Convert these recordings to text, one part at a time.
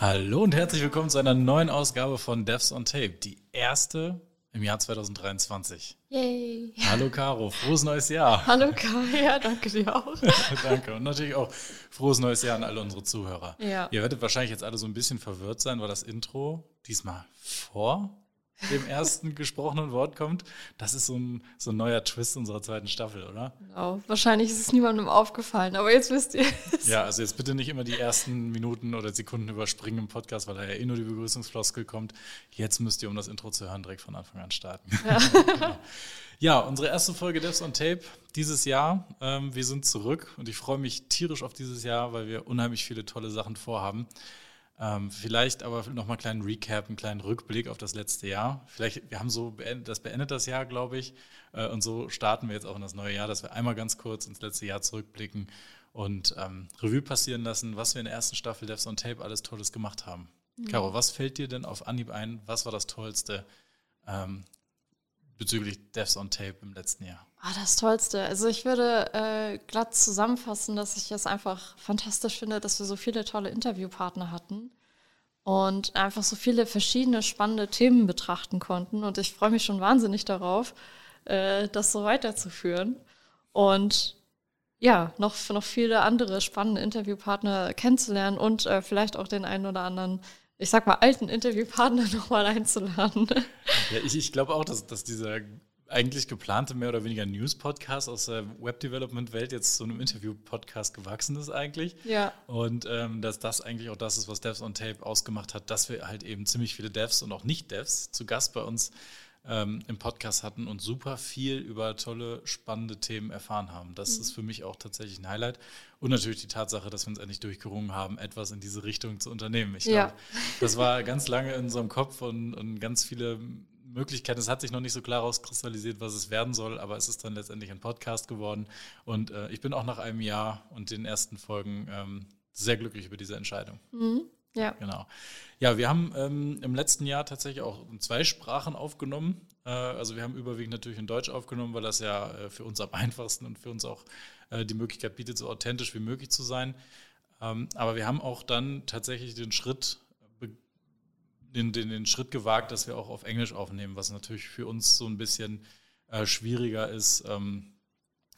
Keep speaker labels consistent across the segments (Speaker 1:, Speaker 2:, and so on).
Speaker 1: Hallo und herzlich willkommen zu einer neuen Ausgabe von Devs on Tape, die erste im Jahr 2023.
Speaker 2: Yay.
Speaker 1: Hallo Caro, frohes neues Jahr.
Speaker 2: Hallo Kai, ja, danke dir auch.
Speaker 1: danke und natürlich auch frohes neues Jahr an alle unsere Zuhörer.
Speaker 2: Ja.
Speaker 1: Ihr werdet wahrscheinlich jetzt alle so ein bisschen verwirrt sein, weil das Intro diesmal vor dem ersten gesprochenen Wort kommt. Das ist so ein, so ein neuer Twist unserer zweiten Staffel, oder?
Speaker 2: Genau. Wahrscheinlich ist es niemandem aufgefallen, aber jetzt wisst ihr es.
Speaker 1: Ja, also jetzt bitte nicht immer die ersten Minuten oder Sekunden überspringen im Podcast, weil da ja eh nur die Begrüßungsfloskel kommt. Jetzt müsst ihr, um das Intro zu hören, direkt von Anfang an starten. Ja, genau. ja unsere erste Folge Devs on Tape dieses Jahr. Ähm, wir sind zurück und ich freue mich tierisch auf dieses Jahr, weil wir unheimlich viele tolle Sachen vorhaben. Ähm, vielleicht aber nochmal einen kleinen Recap, einen kleinen Rückblick auf das letzte Jahr. Vielleicht, wir haben so, beendet, das beendet das Jahr, glaube ich. Äh, und so starten wir jetzt auch in das neue Jahr, dass wir einmal ganz kurz ins letzte Jahr zurückblicken und ähm, Revue passieren lassen, was wir in der ersten Staffel Devs on Tape alles Tolles gemacht haben. Mhm. Caro, was fällt dir denn auf Anhieb ein? Was war das Tollste ähm, bezüglich Devs on Tape im letzten Jahr?
Speaker 2: Ah, das Tollste. Also ich würde äh, glatt zusammenfassen, dass ich es einfach fantastisch finde, dass wir so viele tolle Interviewpartner hatten und einfach so viele verschiedene spannende Themen betrachten konnten. Und ich freue mich schon wahnsinnig darauf, äh, das so weiterzuführen. Und ja, noch, noch viele andere spannende Interviewpartner kennenzulernen und äh, vielleicht auch den einen oder anderen ich sag mal, alten Interviewpartner nochmal einzuladen.
Speaker 1: Ja, ich, ich glaube auch, dass, dass dieser eigentlich geplante mehr oder weniger News-Podcast aus der Web-Development-Welt jetzt zu einem Interview-Podcast gewachsen ist eigentlich.
Speaker 2: Ja.
Speaker 1: Und ähm, dass das eigentlich auch das ist, was Devs on Tape ausgemacht hat, dass wir halt eben ziemlich viele Devs und auch Nicht-Devs zu Gast bei uns ähm, im Podcast hatten und super viel über tolle, spannende Themen erfahren haben. Das mhm. ist für mich auch tatsächlich ein Highlight. Und natürlich die Tatsache, dass wir uns endlich durchgerungen haben, etwas in diese Richtung zu unternehmen. Ich ja. glaube, das war ganz lange in unserem Kopf und, und ganz viele Möglichkeiten. Es hat sich noch nicht so klar rauskristallisiert, was es werden soll, aber es ist dann letztendlich ein Podcast geworden. Und äh, ich bin auch nach einem Jahr und den ersten Folgen ähm, sehr glücklich über diese Entscheidung.
Speaker 2: Mhm. Ja.
Speaker 1: Genau. Ja, wir haben ähm, im letzten Jahr tatsächlich auch in zwei Sprachen aufgenommen. Äh, also wir haben überwiegend natürlich in Deutsch aufgenommen, weil das ja äh, für uns am einfachsten und für uns auch äh, die Möglichkeit bietet, so authentisch wie möglich zu sein. Ähm, aber wir haben auch dann tatsächlich den Schritt den, den, den Schritt gewagt, dass wir auch auf Englisch aufnehmen, was natürlich für uns so ein bisschen äh, schwieriger ist, ähm,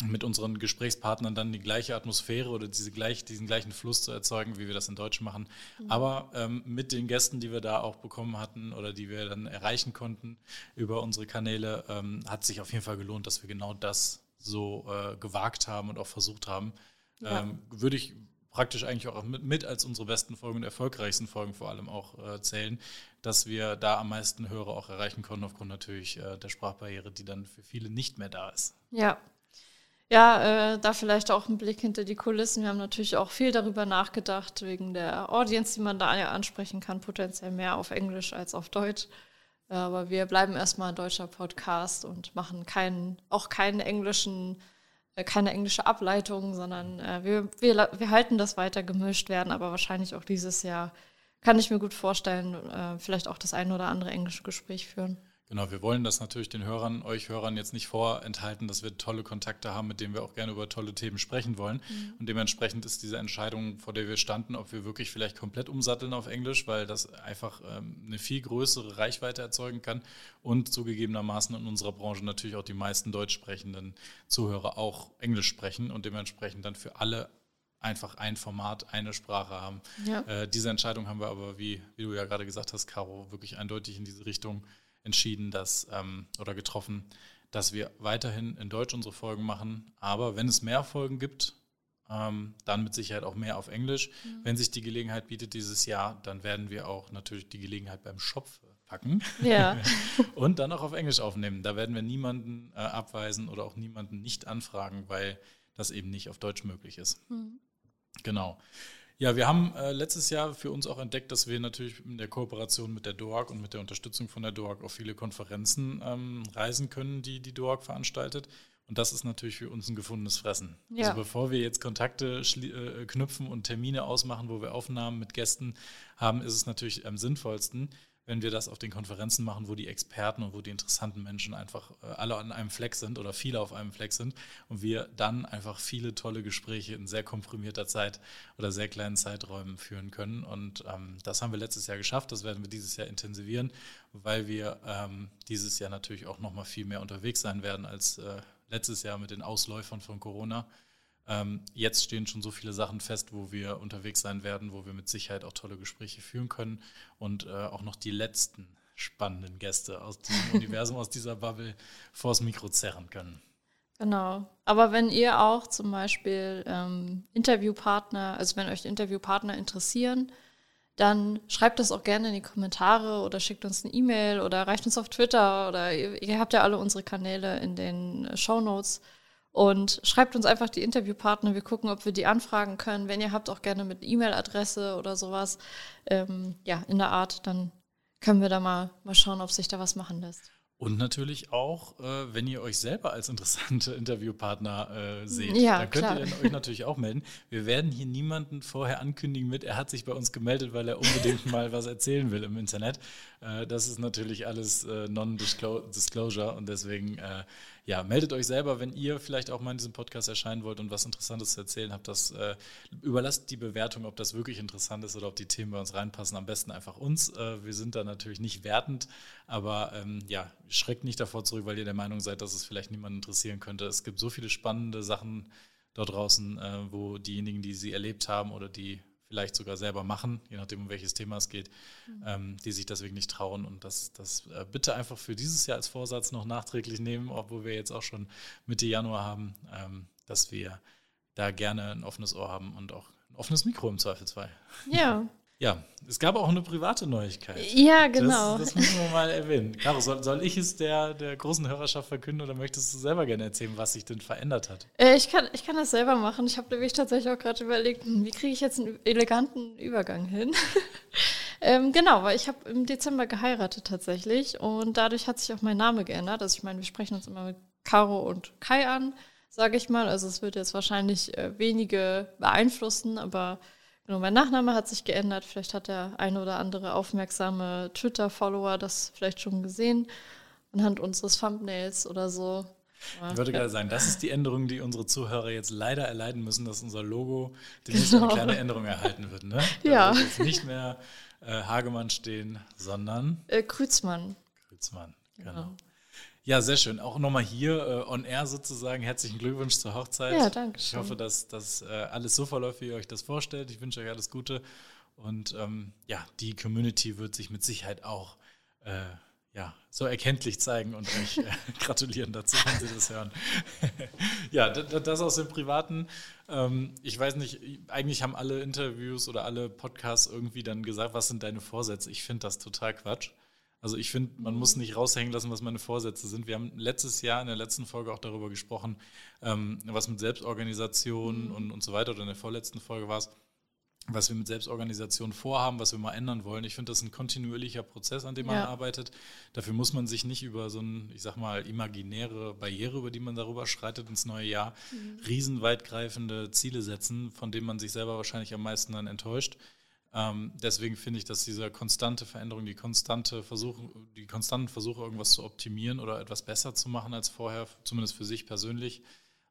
Speaker 1: mit unseren Gesprächspartnern dann die gleiche Atmosphäre oder diese gleich, diesen gleichen Fluss zu erzeugen, wie wir das in Deutsch machen. Mhm. Aber ähm, mit den Gästen, die wir da auch bekommen hatten oder die wir dann erreichen konnten über unsere Kanäle, ähm, hat sich auf jeden Fall gelohnt, dass wir genau das so äh, gewagt haben und auch versucht haben. Ja. Ähm, würde ich praktisch eigentlich auch mit, mit, als unsere besten Folgen und erfolgreichsten Folgen vor allem auch äh, zählen, dass wir da am meisten Hörer auch erreichen konnten, aufgrund natürlich äh, der Sprachbarriere, die dann für viele nicht mehr da ist.
Speaker 2: Ja. Ja, äh, da vielleicht auch ein Blick hinter die Kulissen. Wir haben natürlich auch viel darüber nachgedacht, wegen der Audience, die man da ansprechen kann, potenziell mehr auf Englisch als auf Deutsch. Aber wir bleiben erstmal ein deutscher Podcast und machen keinen, auch keinen englischen keine englische Ableitung, sondern äh, wir, wir, wir halten das weiter gemischt, werden aber wahrscheinlich auch dieses Jahr, kann ich mir gut vorstellen, äh, vielleicht auch das ein oder andere englische Gespräch führen.
Speaker 1: Genau, wir wollen das natürlich den Hörern, euch Hörern jetzt nicht vorenthalten, dass wir tolle Kontakte haben, mit denen wir auch gerne über tolle Themen sprechen wollen. Mhm. Und dementsprechend ist diese Entscheidung, vor der wir standen, ob wir wirklich vielleicht komplett umsatteln auf Englisch, weil das einfach ähm, eine viel größere Reichweite erzeugen kann und zugegebenermaßen in unserer Branche natürlich auch die meisten deutsch sprechenden Zuhörer auch Englisch sprechen und dementsprechend dann für alle einfach ein Format, eine Sprache haben. Ja. Äh, diese Entscheidung haben wir aber, wie, wie du ja gerade gesagt hast, Caro, wirklich eindeutig in diese Richtung entschieden, dass ähm, oder getroffen, dass wir weiterhin in Deutsch unsere Folgen machen. Aber wenn es mehr Folgen gibt, ähm, dann mit Sicherheit auch mehr auf Englisch. Mhm. Wenn sich die Gelegenheit bietet dieses Jahr, dann werden wir auch natürlich die Gelegenheit beim Schopf packen
Speaker 2: ja.
Speaker 1: und dann auch auf Englisch aufnehmen. Da werden wir niemanden äh, abweisen oder auch niemanden nicht anfragen, weil das eben nicht auf Deutsch möglich ist. Mhm. Genau. Ja, wir haben äh, letztes Jahr für uns auch entdeckt, dass wir natürlich in der Kooperation mit der DOAG und mit der Unterstützung von der DOAG auf viele Konferenzen ähm, reisen können, die die DOAG veranstaltet. Und das ist natürlich für uns ein gefundenes Fressen.
Speaker 2: Ja.
Speaker 1: Also bevor wir jetzt Kontakte äh, knüpfen und Termine ausmachen, wo wir Aufnahmen mit Gästen haben, ist es natürlich am sinnvollsten, wenn wir das auf den Konferenzen machen, wo die Experten und wo die interessanten Menschen einfach äh, alle an einem Fleck sind oder viele auf einem Fleck sind und wir dann einfach viele tolle Gespräche in sehr komprimierter Zeit oder sehr kleinen Zeiträumen führen können. Und ähm, das haben wir letztes Jahr geschafft, das werden wir dieses Jahr intensivieren, weil wir ähm, dieses Jahr natürlich auch noch mal viel mehr unterwegs sein werden als äh, letztes Jahr mit den Ausläufern von Corona. Ähm, jetzt stehen schon so viele Sachen fest, wo wir unterwegs sein werden, wo wir mit Sicherheit auch tolle Gespräche führen können und äh, auch noch die letzten spannenden Gäste aus diesem Universum, aus dieser Bubble vors Mikro zerren können.
Speaker 2: Genau. Aber wenn ihr auch zum Beispiel ähm, Interviewpartner, also wenn euch Interviewpartner interessieren, dann schreibt das auch gerne in die Kommentare oder schickt uns eine E-Mail oder erreicht uns auf Twitter oder ihr, ihr habt ja alle unsere Kanäle in den Show Notes. Und schreibt uns einfach die Interviewpartner. Wir gucken, ob wir die anfragen können. Wenn ihr habt, auch gerne mit E-Mail-Adresse oder sowas. Ähm, ja, in der Art, dann können wir da mal, mal schauen, ob sich da was machen lässt.
Speaker 1: Und natürlich auch, äh, wenn ihr euch selber als interessante Interviewpartner äh, seht,
Speaker 2: ja,
Speaker 1: dann könnt
Speaker 2: klar.
Speaker 1: ihr dann euch natürlich auch melden. Wir werden hier niemanden vorher ankündigen mit, er hat sich bei uns gemeldet, weil er unbedingt mal was erzählen will im Internet. Äh, das ist natürlich alles äh, Non-Disclosure und deswegen äh, ja, meldet euch selber, wenn ihr vielleicht auch mal in diesem Podcast erscheinen wollt und was Interessantes zu erzählen habt. Das äh, überlasst die Bewertung, ob das wirklich interessant ist oder ob die Themen bei uns reinpassen. Am besten einfach uns. Äh, wir sind da natürlich nicht wertend, aber ähm, ja, schreckt nicht davor zurück, weil ihr der Meinung seid, dass es vielleicht niemanden interessieren könnte. Es gibt so viele spannende Sachen dort draußen, wo diejenigen, die sie erlebt haben oder die vielleicht sogar selber machen, je nachdem, um welches Thema es geht, mhm. ähm, die sich deswegen nicht trauen und das, das äh, bitte einfach für dieses Jahr als Vorsatz noch nachträglich nehmen, obwohl wir jetzt auch schon Mitte Januar haben, ähm, dass wir da gerne ein offenes Ohr haben und auch ein offenes Mikro im Zweifelsfall.
Speaker 2: Ja.
Speaker 1: Ja, es gab auch eine private Neuigkeit.
Speaker 2: Ja, genau.
Speaker 1: Das, das müssen wir mal erwähnen. Caro, soll, soll, ich es der, der großen Hörerschaft verkünden oder möchtest du selber gerne erzählen, was sich denn verändert hat?
Speaker 2: Äh, ich, kann, ich kann das selber machen. Ich habe nämlich tatsächlich auch gerade überlegt, hm, wie kriege ich jetzt einen eleganten Übergang hin? ähm, genau, weil ich habe im Dezember geheiratet tatsächlich und dadurch hat sich auch mein Name geändert. Also ich meine, wir sprechen uns immer mit Caro und Kai an, sage ich mal. Also es wird jetzt wahrscheinlich äh, wenige beeinflussen, aber Genau, mein Nachname hat sich geändert. Vielleicht hat der eine oder andere aufmerksame Twitter-Follower das vielleicht schon gesehen anhand unseres Thumbnails oder so.
Speaker 1: Ich würde gerade sagen, das ist die Änderung, die unsere Zuhörer jetzt leider erleiden müssen, dass unser Logo demnächst genau. eine kleine Änderung erhalten wird. Ne?
Speaker 2: Ja.
Speaker 1: wird jetzt nicht mehr äh, Hagemann stehen, sondern
Speaker 2: äh, Krützmann.
Speaker 1: Krützmann, genau. genau. Ja, sehr schön. Auch nochmal hier äh, on air sozusagen. Herzlichen Glückwunsch zur Hochzeit.
Speaker 2: Ja, danke schön.
Speaker 1: Ich hoffe, dass das äh, alles so verläuft, wie ihr euch das vorstellt. Ich wünsche euch alles Gute. Und ähm, ja, die Community wird sich mit Sicherheit auch äh, ja, so erkenntlich zeigen und euch äh, gratulieren dazu, wenn sie das hören. ja, das aus dem Privaten. Ähm, ich weiß nicht, eigentlich haben alle Interviews oder alle Podcasts irgendwie dann gesagt, was sind deine Vorsätze? Ich finde das total Quatsch. Also ich finde, man muss nicht raushängen lassen, was meine Vorsätze sind. Wir haben letztes Jahr in der letzten Folge auch darüber gesprochen, ähm, was mit Selbstorganisation mhm. und, und so weiter, oder in der vorletzten Folge war es, was wir mit Selbstorganisation vorhaben, was wir mal ändern wollen. Ich finde, das ist ein kontinuierlicher Prozess, an dem man ja. arbeitet. Dafür muss man sich nicht über so eine, ich sag mal, imaginäre Barriere, über die man darüber schreitet ins neue Jahr, mhm. riesenweitgreifende Ziele setzen, von denen man sich selber wahrscheinlich am meisten dann enttäuscht. Ähm, deswegen finde ich, dass diese konstante Veränderung, die konstante Versuche, die konstanten Versuche, irgendwas zu optimieren oder etwas besser zu machen als vorher, zumindest für sich persönlich,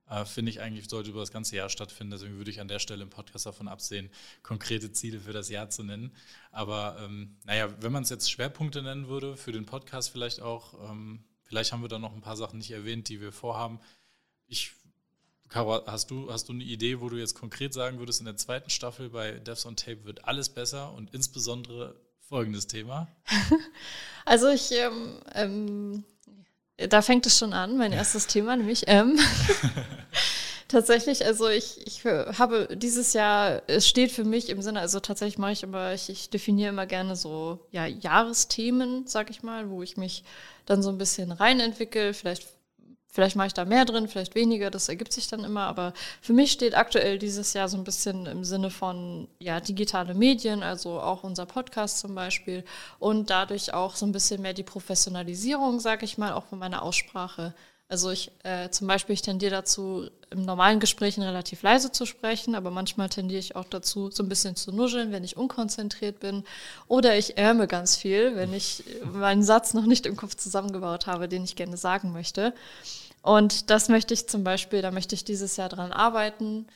Speaker 1: äh, finde ich eigentlich, sollte über das ganze Jahr stattfinden. Deswegen würde ich an der Stelle im Podcast davon absehen, konkrete Ziele für das Jahr zu nennen. Aber ähm, naja, wenn man es jetzt Schwerpunkte nennen würde, für den Podcast vielleicht auch, ähm, vielleicht haben wir da noch ein paar Sachen nicht erwähnt, die wir vorhaben. Ich Caro, hast du, hast du eine Idee, wo du jetzt konkret sagen würdest, in der zweiten Staffel bei Devs on Tape wird alles besser und insbesondere folgendes Thema?
Speaker 2: Also ich, ähm, ähm, da fängt es schon an, mein erstes Thema, nämlich ähm, tatsächlich, also ich, ich habe dieses Jahr, es steht für mich im Sinne, also tatsächlich mache ich immer, ich, ich definiere immer gerne so ja, Jahresthemen, sag ich mal, wo ich mich dann so ein bisschen reinentwickle, vielleicht Vielleicht mache ich da mehr drin, vielleicht weniger, das ergibt sich dann immer. Aber für mich steht aktuell dieses Jahr so ein bisschen im Sinne von ja, digitale Medien, also auch unser Podcast zum Beispiel. Und dadurch auch so ein bisschen mehr die Professionalisierung, sage ich mal, auch von meiner Aussprache. Also ich äh, zum Beispiel, ich tendiere dazu, im normalen Gesprächen relativ leise zu sprechen, aber manchmal tendiere ich auch dazu, so ein bisschen zu nuscheln, wenn ich unkonzentriert bin. Oder ich ärme ganz viel, wenn ich meinen Satz noch nicht im Kopf zusammengebaut habe, den ich gerne sagen möchte. Und das möchte ich zum Beispiel, da möchte ich dieses Jahr dran arbeiten.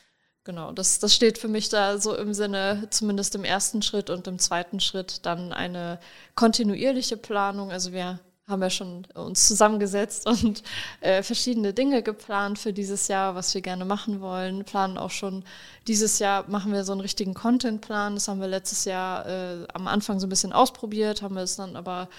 Speaker 2: Genau, das, das steht für mich da so im Sinne, zumindest im ersten Schritt und im zweiten Schritt dann eine kontinuierliche Planung. Also wir haben ja schon uns zusammengesetzt und äh, verschiedene Dinge geplant für dieses Jahr, was wir gerne machen wollen. Planen auch schon dieses Jahr machen wir so einen richtigen Contentplan. Das haben wir letztes Jahr äh, am Anfang so ein bisschen ausprobiert, haben wir es dann aber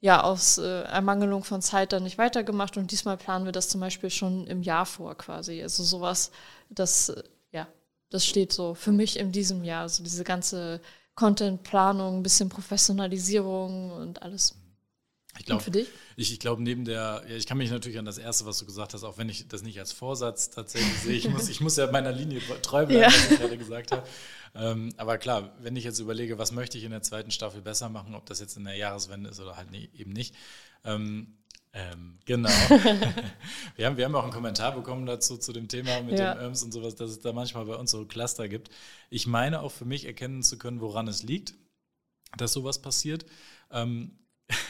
Speaker 2: ja aus äh, Ermangelung von Zeit dann nicht weitergemacht und diesmal planen wir das zum Beispiel schon im Jahr vor quasi. Also sowas, das äh, ja, das steht so für mich in diesem Jahr. Also diese ganze Contentplanung, ein bisschen Professionalisierung und alles.
Speaker 1: Ich glaube, für dich? Ich, ich glaube, neben der, ja, ich kann mich natürlich an das Erste, was du gesagt hast, auch wenn ich das nicht als Vorsatz tatsächlich sehe, ich muss, ich muss ja meiner Linie treu bleiben, ja. was ich gerade gesagt habe. Ähm, aber klar, wenn ich jetzt überlege, was möchte ich in der zweiten Staffel besser machen, ob das jetzt in der Jahreswende ist oder halt nie, eben nicht. Ähm, ähm, genau. wir, haben, wir haben auch einen Kommentar bekommen dazu, zu dem Thema mit ja. den Irms und sowas, dass es da manchmal bei uns so Cluster gibt. Ich meine auch für mich erkennen zu können, woran es liegt, dass sowas passiert. Ähm,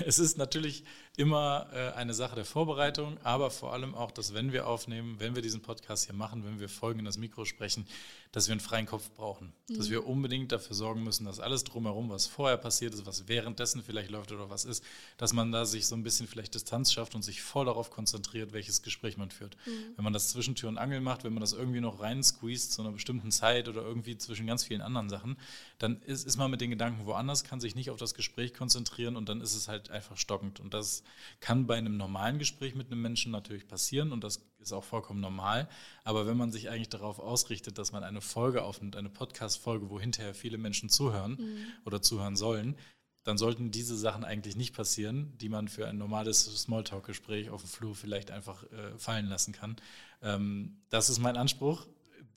Speaker 1: es ist natürlich immer äh, eine Sache der Vorbereitung, aber vor allem auch, dass wenn wir aufnehmen, wenn wir diesen Podcast hier machen, wenn wir Folgen in das Mikro sprechen, dass wir einen freien Kopf brauchen. Mhm. Dass wir unbedingt dafür sorgen müssen, dass alles drumherum, was vorher passiert ist, was währenddessen vielleicht läuft oder was ist, dass man da sich so ein bisschen vielleicht Distanz schafft und sich voll darauf konzentriert, welches Gespräch man führt. Mhm. Wenn man das zwischen Tür und Angel macht, wenn man das irgendwie noch rein squeezed zu einer bestimmten Zeit oder irgendwie zwischen ganz vielen anderen Sachen, dann ist, ist man mit den Gedanken woanders, kann sich nicht auf das Gespräch konzentrieren und dann ist es halt einfach stockend. Und das kann bei einem normalen Gespräch mit einem Menschen natürlich passieren und das ist auch vollkommen normal. Aber wenn man sich eigentlich darauf ausrichtet, dass man eine Folge aufnimmt, eine Podcast-Folge, wo hinterher viele Menschen zuhören mhm. oder zuhören sollen, dann sollten diese Sachen eigentlich nicht passieren, die man für ein normales Smalltalk-Gespräch auf dem Flur vielleicht einfach äh, fallen lassen kann. Ähm, das ist mein Anspruch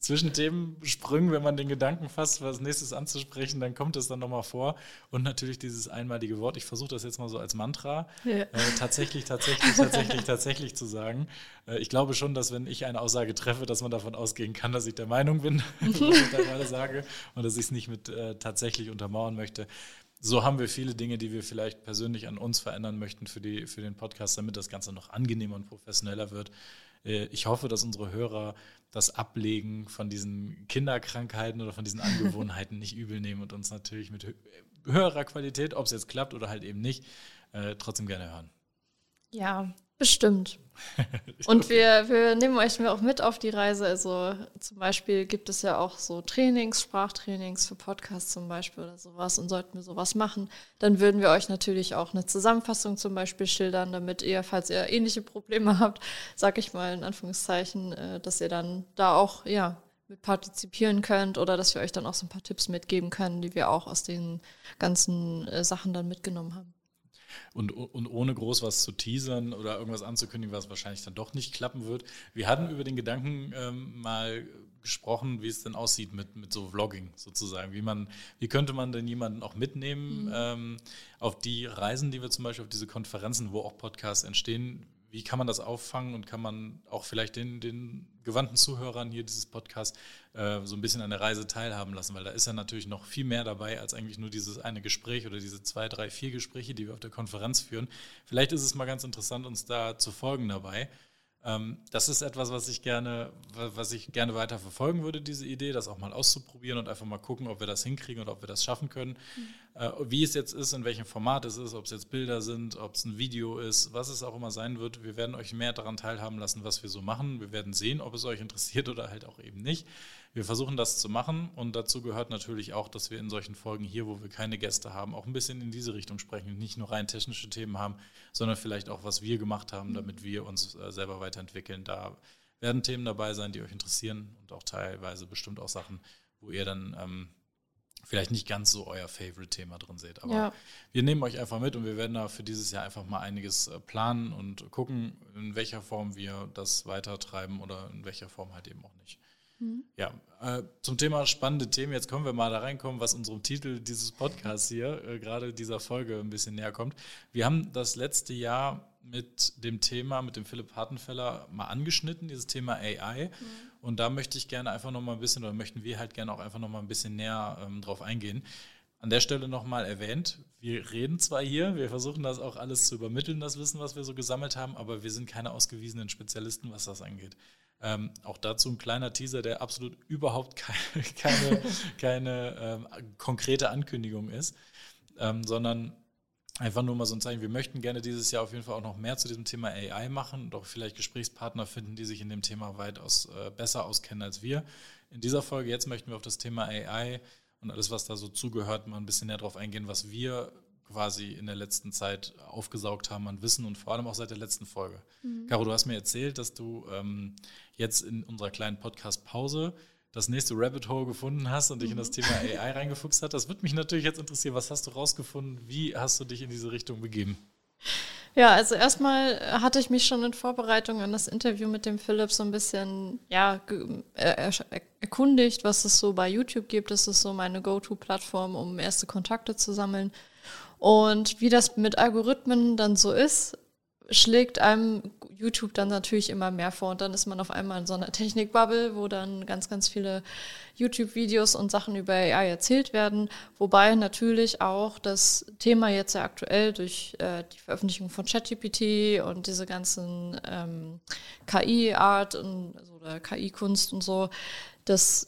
Speaker 1: zwischen Themensprüngen, wenn man den Gedanken fasst, was nächstes anzusprechen, dann kommt es dann nochmal vor. Und natürlich dieses einmalige Wort. Ich versuche das jetzt mal so als Mantra ja. äh, tatsächlich, tatsächlich, tatsächlich, tatsächlich zu sagen. Äh, ich glaube schon, dass wenn ich eine Aussage treffe, dass man davon ausgehen kann, dass ich der Meinung bin, was ich da gerade sage und dass ich es nicht mit äh, tatsächlich untermauern möchte. So haben wir viele Dinge, die wir vielleicht persönlich an uns verändern möchten für, die, für den Podcast, damit das Ganze noch angenehmer und professioneller wird. Äh, ich hoffe, dass unsere Hörer das Ablegen von diesen Kinderkrankheiten oder von diesen Angewohnheiten nicht übel nehmen und uns natürlich mit höherer Qualität, ob es jetzt klappt oder halt eben nicht, äh, trotzdem gerne hören.
Speaker 2: Ja, Bestimmt. Und wir, wir nehmen euch auch mit auf die Reise. Also zum Beispiel gibt es ja auch so Trainings, Sprachtrainings für Podcasts zum Beispiel oder sowas. Und sollten wir sowas machen, dann würden wir euch natürlich auch eine Zusammenfassung zum Beispiel schildern, damit ihr, falls ihr ähnliche Probleme habt, sag ich mal in Anführungszeichen, äh, dass ihr dann da auch, ja, mit partizipieren könnt oder dass wir euch dann auch so ein paar Tipps mitgeben können, die wir auch aus den ganzen äh, Sachen dann mitgenommen haben.
Speaker 1: Und, und ohne groß was zu teasern oder irgendwas anzukündigen, was wahrscheinlich dann doch nicht klappen wird. Wir hatten über den Gedanken ähm, mal gesprochen, wie es denn aussieht mit, mit so Vlogging sozusagen. Wie, man, wie könnte man denn jemanden auch mitnehmen mhm. ähm, auf die Reisen, die wir zum Beispiel auf diese Konferenzen, wo auch Podcasts entstehen, wie kann man das auffangen und kann man auch vielleicht den, den gewandten Zuhörern hier dieses Podcast äh, so ein bisschen an der Reise teilhaben lassen, weil da ist ja natürlich noch viel mehr dabei als eigentlich nur dieses eine Gespräch oder diese zwei, drei, vier Gespräche, die wir auf der Konferenz führen. Vielleicht ist es mal ganz interessant, uns da zu folgen dabei. Ähm, das ist etwas, was ich gerne, was ich gerne weiter verfolgen würde, diese Idee, das auch mal auszuprobieren und einfach mal gucken, ob wir das hinkriegen oder ob wir das schaffen können. Mhm. Äh, wie es jetzt ist, in welchem Format es ist, ob es jetzt Bilder sind, ob es ein Video ist, was es auch immer sein wird. Wir werden euch mehr daran teilhaben lassen, was wir so machen. Wir werden sehen, ob es euch interessiert oder halt auch eben nicht. Wir versuchen das zu machen und dazu gehört natürlich auch, dass wir in solchen Folgen hier, wo wir keine Gäste haben, auch ein bisschen in diese Richtung sprechen und nicht nur rein technische Themen haben, sondern vielleicht auch, was wir gemacht haben, damit wir uns äh, selber weiterentwickeln. Da werden Themen dabei sein, die euch interessieren und auch teilweise bestimmt auch Sachen, wo ihr dann ähm, vielleicht nicht ganz so euer Favorite-Thema drin seht. Aber ja. wir nehmen euch einfach mit und wir werden da für dieses Jahr einfach mal einiges äh, planen und gucken, in welcher Form wir das weitertreiben oder in welcher Form halt eben auch nicht. Mhm. Ja, äh, zum Thema spannende Themen. Jetzt können wir mal da reinkommen, was unserem Titel dieses Podcasts hier, äh, gerade dieser Folge, ein bisschen näher kommt. Wir haben das letzte Jahr mit dem Thema, mit dem Philipp Hartenfeller mal angeschnitten, dieses Thema AI. Mhm. Und da möchte ich gerne einfach noch mal ein bisschen, oder möchten wir halt gerne auch einfach noch mal ein bisschen näher ähm, drauf eingehen. An der Stelle nochmal erwähnt, wir reden zwar hier, wir versuchen das auch alles zu übermitteln, das Wissen, was wir so gesammelt haben, aber wir sind keine ausgewiesenen Spezialisten, was das angeht. Ähm, auch dazu ein kleiner Teaser, der absolut überhaupt keine, keine, keine ähm, konkrete Ankündigung ist, ähm, sondern einfach nur mal so ein Zeichen. Wir möchten gerne dieses Jahr auf jeden Fall auch noch mehr zu diesem Thema AI machen, doch vielleicht Gesprächspartner finden, die sich in dem Thema weitaus äh, besser auskennen als wir. In dieser Folge jetzt möchten wir auf das Thema AI und alles, was da so zugehört, mal ein bisschen näher drauf eingehen, was wir quasi in der letzten Zeit aufgesaugt haben an Wissen und vor allem auch seit der letzten Folge. Mhm. Caro, du hast mir erzählt, dass du ähm, jetzt in unserer kleinen Podcast-Pause das nächste Rabbit Hole gefunden hast und dich in das mhm. Thema AI reingefuchst hast. Das würde mich natürlich jetzt interessieren. Was hast du rausgefunden? Wie hast du dich in diese Richtung begeben?
Speaker 2: Ja, also erstmal hatte ich mich schon in Vorbereitung an das Interview mit dem Philipp so ein bisschen ja, erkundigt, was es so bei YouTube gibt. Das ist so meine Go-To-Plattform, um erste Kontakte zu sammeln. Und wie das mit Algorithmen dann so ist, schlägt einem YouTube dann natürlich immer mehr vor. Und dann ist man auf einmal in so einer Technikbubble, wo dann ganz, ganz viele YouTube-Videos und Sachen über AI erzählt werden, wobei natürlich auch das Thema jetzt sehr aktuell durch äh, die Veröffentlichung von ChatGPT und diese ganzen ähm, KI-Art und also, oder KI-Kunst und so, dass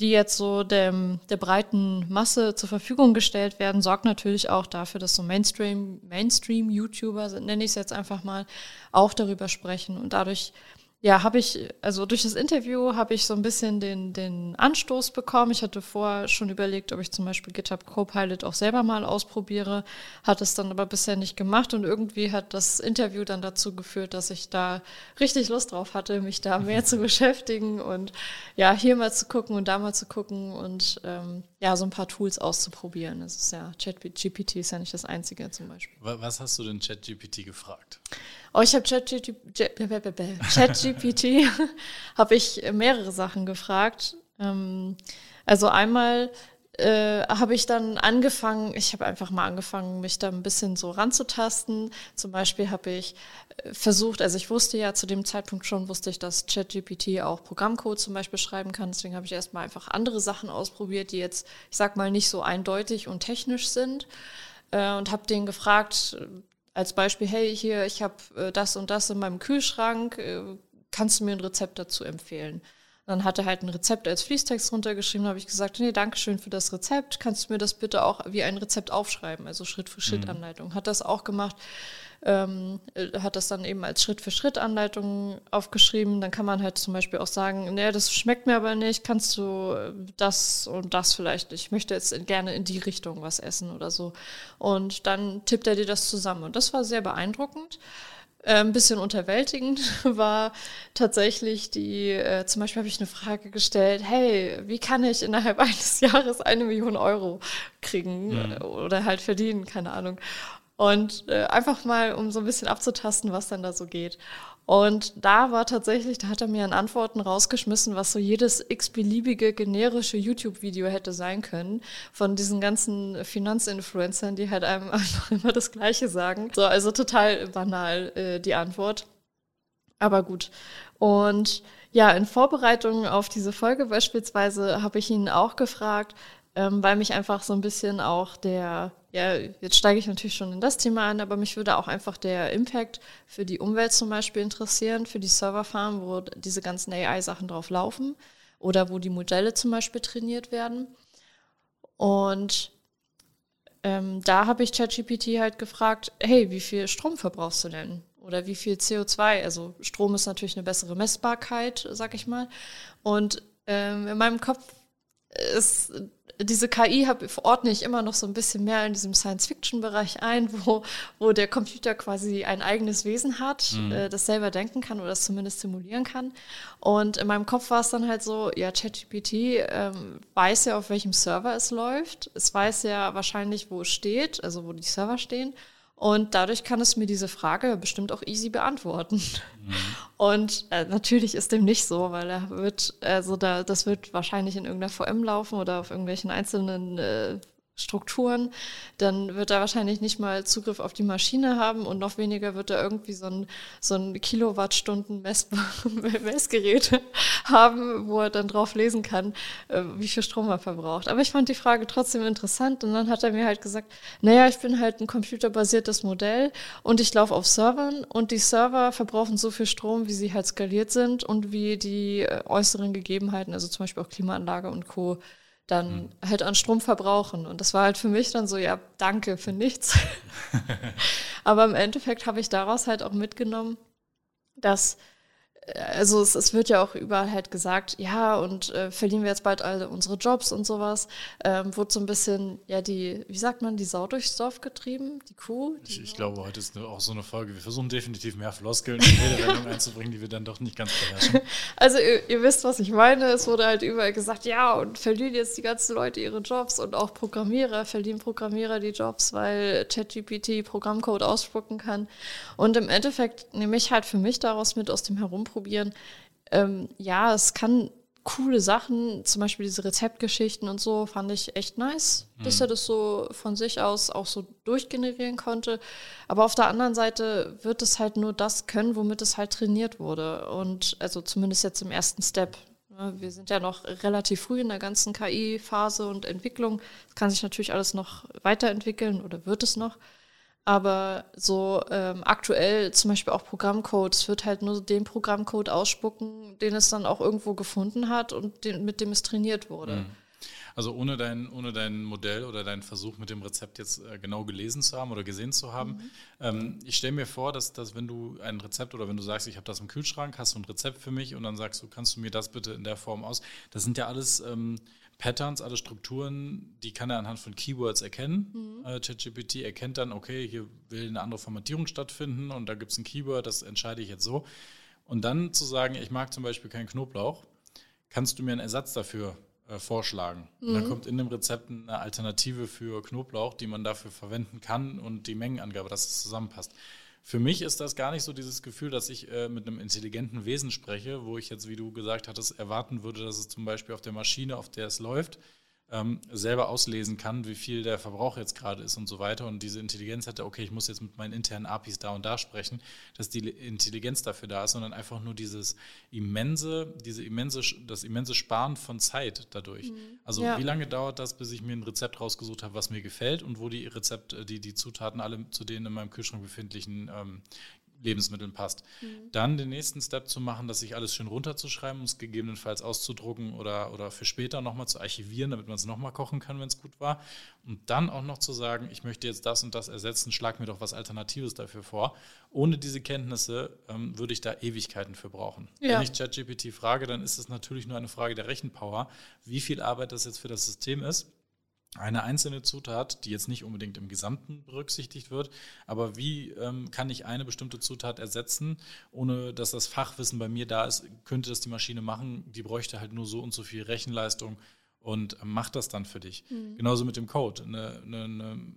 Speaker 2: die jetzt so dem, der breiten Masse zur Verfügung gestellt werden, sorgt natürlich auch dafür, dass so Mainstream, Mainstream-YouTuber, nenne ich es jetzt einfach mal, auch darüber sprechen. Und dadurch ja, habe ich, also durch das Interview habe ich so ein bisschen den, den Anstoß bekommen. Ich hatte vorher schon überlegt, ob ich zum Beispiel GitHub Copilot auch selber mal ausprobiere, hat es dann aber bisher nicht gemacht und irgendwie hat das Interview dann dazu geführt, dass ich da richtig Lust drauf hatte, mich da mehr zu beschäftigen und ja, hier mal zu gucken und da mal zu gucken und ähm, ja, so ein paar Tools auszuprobieren. Das ist ja, ChatGPT ist ja nicht das einzige zum Beispiel.
Speaker 1: Was hast du denn ChatGPT gefragt?
Speaker 2: Oh, ich habe ChatGPT, ChatGPT habe ich mehrere Sachen gefragt. Ähm, also einmal äh, habe ich dann angefangen, ich habe einfach mal angefangen, mich da ein bisschen so ranzutasten. Zum Beispiel habe ich äh, versucht, also ich wusste ja zu dem Zeitpunkt schon, wusste ich, dass ChatGPT auch Programmcode zum Beispiel schreiben kann. Deswegen habe ich erstmal einfach andere Sachen ausprobiert, die jetzt, ich sag mal, nicht so eindeutig und technisch sind. Äh, und habe den gefragt, als Beispiel, hey, hier, ich habe das und das in meinem Kühlschrank, kannst du mir ein Rezept dazu empfehlen? Dann hat er halt ein Rezept als Fließtext runtergeschrieben, habe ich gesagt, nee, danke schön für das Rezept, kannst du mir das bitte auch wie ein Rezept aufschreiben, also Schritt-für-Schritt-Anleitung. Mhm. Hat das auch gemacht, ähm, äh, hat das dann eben als Schritt-für-Schritt-Anleitung aufgeschrieben. Dann kann man halt zum Beispiel auch sagen, nee, das schmeckt mir aber nicht, kannst du äh, das und das vielleicht, ich möchte jetzt gerne in die Richtung was essen oder so. Und dann tippt er dir das zusammen. Und das war sehr beeindruckend. Äh, ein bisschen unterwältigend war tatsächlich die, äh, zum Beispiel habe ich eine Frage gestellt, hey, wie kann ich innerhalb eines Jahres eine Million Euro kriegen ja. Mhm. oder halt verdienen, keine Ahnung. Und äh, einfach mal, um so ein bisschen abzutasten, was dann da so geht. Und da war tatsächlich, da hat er mir an Antworten rausgeschmissen, was so jedes x-beliebige generische YouTube-Video hätte sein können. Von diesen ganzen Finanzinfluencern, die halt einem einfach immer das Gleiche sagen. So, also total banal äh, die Antwort. Aber gut. Und ja, in Vorbereitung auf diese Folge beispielsweise habe ich ihn auch gefragt, ähm, weil mich einfach so ein bisschen auch der ja, jetzt steige ich natürlich schon in das Thema ein, aber mich würde auch einfach der Impact für die Umwelt zum Beispiel interessieren, für die Serverfarmen, wo diese ganzen AI-Sachen drauf laufen oder wo die Modelle zum Beispiel trainiert werden. Und ähm, da habe ich ChatGPT halt gefragt, hey, wie viel Strom verbrauchst du denn? Oder wie viel CO2? Also Strom ist natürlich eine bessere Messbarkeit, sag ich mal. Und ähm, in meinem Kopf ist diese KI hab, ordne ich immer noch so ein bisschen mehr in diesem Science-Fiction-Bereich ein, wo, wo der Computer quasi ein eigenes Wesen hat, mhm. äh, das selber denken kann oder das zumindest simulieren kann. Und in meinem Kopf war es dann halt so, ja, ChatGPT ähm, weiß ja, auf welchem Server es läuft. Es weiß ja wahrscheinlich, wo es steht, also wo die Server stehen. Und dadurch kann es mir diese Frage bestimmt auch easy beantworten. Mhm. Und äh, natürlich ist dem nicht so, weil er wird, also da, das wird wahrscheinlich in irgendeiner VM laufen oder auf irgendwelchen einzelnen äh, Strukturen, dann wird er wahrscheinlich nicht mal Zugriff auf die Maschine haben und noch weniger wird er irgendwie so ein, so ein Kilowattstunden Messgerät haben, wo er dann drauf lesen kann, äh, wie viel Strom er verbraucht. Aber ich fand die Frage trotzdem interessant und dann hat er mir halt gesagt, naja, ich bin halt ein computerbasiertes Modell und ich laufe auf Servern und die Server verbrauchen so viel Strom, wie sie halt skaliert sind und wie die äh, äußeren Gegebenheiten, also zum Beispiel auch Klimaanlage und Co., dann mhm. halt an Strom verbrauchen. Und das war halt für mich dann so, ja, danke für nichts. Aber im Endeffekt habe ich daraus halt auch mitgenommen, dass also es, es, wird ja auch überall halt gesagt, ja, und äh, verlieren wir jetzt bald alle unsere Jobs und sowas. Ähm, wurde so ein bisschen, ja, die, wie sagt man, die Sau durchs Dorf getrieben, die Kuh. Die
Speaker 1: ich, ich glaube, heute ist auch so eine Folge. Wir versuchen definitiv mehr Floskeln in Redewendungen einzubringen, die wir dann doch nicht ganz beherrschen.
Speaker 2: Also ihr, ihr, wisst, was ich meine. Es wurde halt überall gesagt, ja, und verlieren jetzt die ganzen Leute ihre Jobs und auch Programmierer, verlieren Programmierer die Jobs, weil ChatGPT Programmcode ausspucken kann. Und im Endeffekt nehme ich halt für mich daraus mit aus dem Herumprobieren ausprobieren. Ähm, ja, es kann coole Sachen, zum Beispiel diese Rezeptgeschichten und so, fand ich echt nice, mhm. dass er das so von sich aus auch so durchgenerieren konnte. Aber auf der anderen Seite wird es halt nur das können, womit es halt trainiert wurde. Und also zumindest jetzt im ersten Step. Ne, wir sind ja noch relativ früh in der ganzen KI-Phase und Entwicklung. Es kann sich natürlich alles noch weiterentwickeln oder wird es noch. Aber so ähm, aktuell zum Beispiel auch Programmcode, es wird halt nur den Programmcode ausspucken, den es dann auch irgendwo gefunden hat und den, mit dem es trainiert wurde. Mhm.
Speaker 1: Also ohne dein, ohne dein Modell oder deinen Versuch mit dem Rezept jetzt äh, genau gelesen zu haben oder gesehen zu haben. Mhm. Ähm, ich stelle mir vor, dass, dass wenn du ein Rezept oder wenn du sagst, ich habe das im Kühlschrank, hast du ein Rezept für mich und dann sagst du, kannst du mir das bitte in der Form aus. Das sind ja alles ähm, Patterns, alle Strukturen, die kann er anhand von Keywords erkennen. Mhm. Äh, ChatGPT erkennt dann, okay, hier will eine andere Formatierung stattfinden und da gibt es ein Keyword, das entscheide ich jetzt so. Und dann zu sagen, ich mag zum Beispiel keinen Knoblauch, kannst du mir einen Ersatz dafür äh, vorschlagen. Mhm. Und dann mhm. kommt in dem Rezept eine Alternative für Knoblauch, die man dafür verwenden kann und die Mengenangabe, dass es zusammenpasst. Für mich ist das gar nicht so dieses Gefühl, dass ich äh, mit einem intelligenten Wesen spreche, wo ich jetzt, wie du gesagt hattest, erwarten würde, dass es zum Beispiel auf der Maschine, auf der es läuft, ähm, selber auslesen kann, wie viel der Verbrauch jetzt gerade ist und so weiter. Und diese Intelligenz hätte, okay, ich muss jetzt mit meinen internen APIs da und da sprechen, dass die Intelligenz dafür da ist, sondern einfach nur dieses immense, diese immense, das immense Sparen von Zeit dadurch. Mhm. Also ja. wie lange dauert das, bis ich mir ein Rezept rausgesucht habe, was mir gefällt und wo die Rezepte, die, die Zutaten alle zu den in meinem Kühlschrank befindlichen ähm, Lebensmitteln passt. Mhm. Dann den nächsten Step zu machen, das sich alles schön runterzuschreiben, es gegebenenfalls auszudrucken oder, oder für später nochmal zu archivieren, damit man es nochmal kochen kann, wenn es gut war. Und dann auch noch zu sagen, ich möchte jetzt das und das ersetzen, schlag mir doch was Alternatives dafür vor. Ohne diese Kenntnisse ähm, würde ich da Ewigkeiten für brauchen. Ja. Wenn ich ChatGPT frage, dann ist es natürlich nur eine Frage der Rechenpower, wie viel Arbeit das jetzt für das System ist eine einzelne Zutat, die jetzt nicht unbedingt im Gesamten berücksichtigt wird, aber wie ähm, kann ich eine bestimmte Zutat ersetzen, ohne dass das Fachwissen bei mir da ist, könnte das die Maschine machen, die bräuchte halt nur so und so viel Rechenleistung und macht das dann für dich. Mhm. Genauso mit dem Code. Eine, eine, eine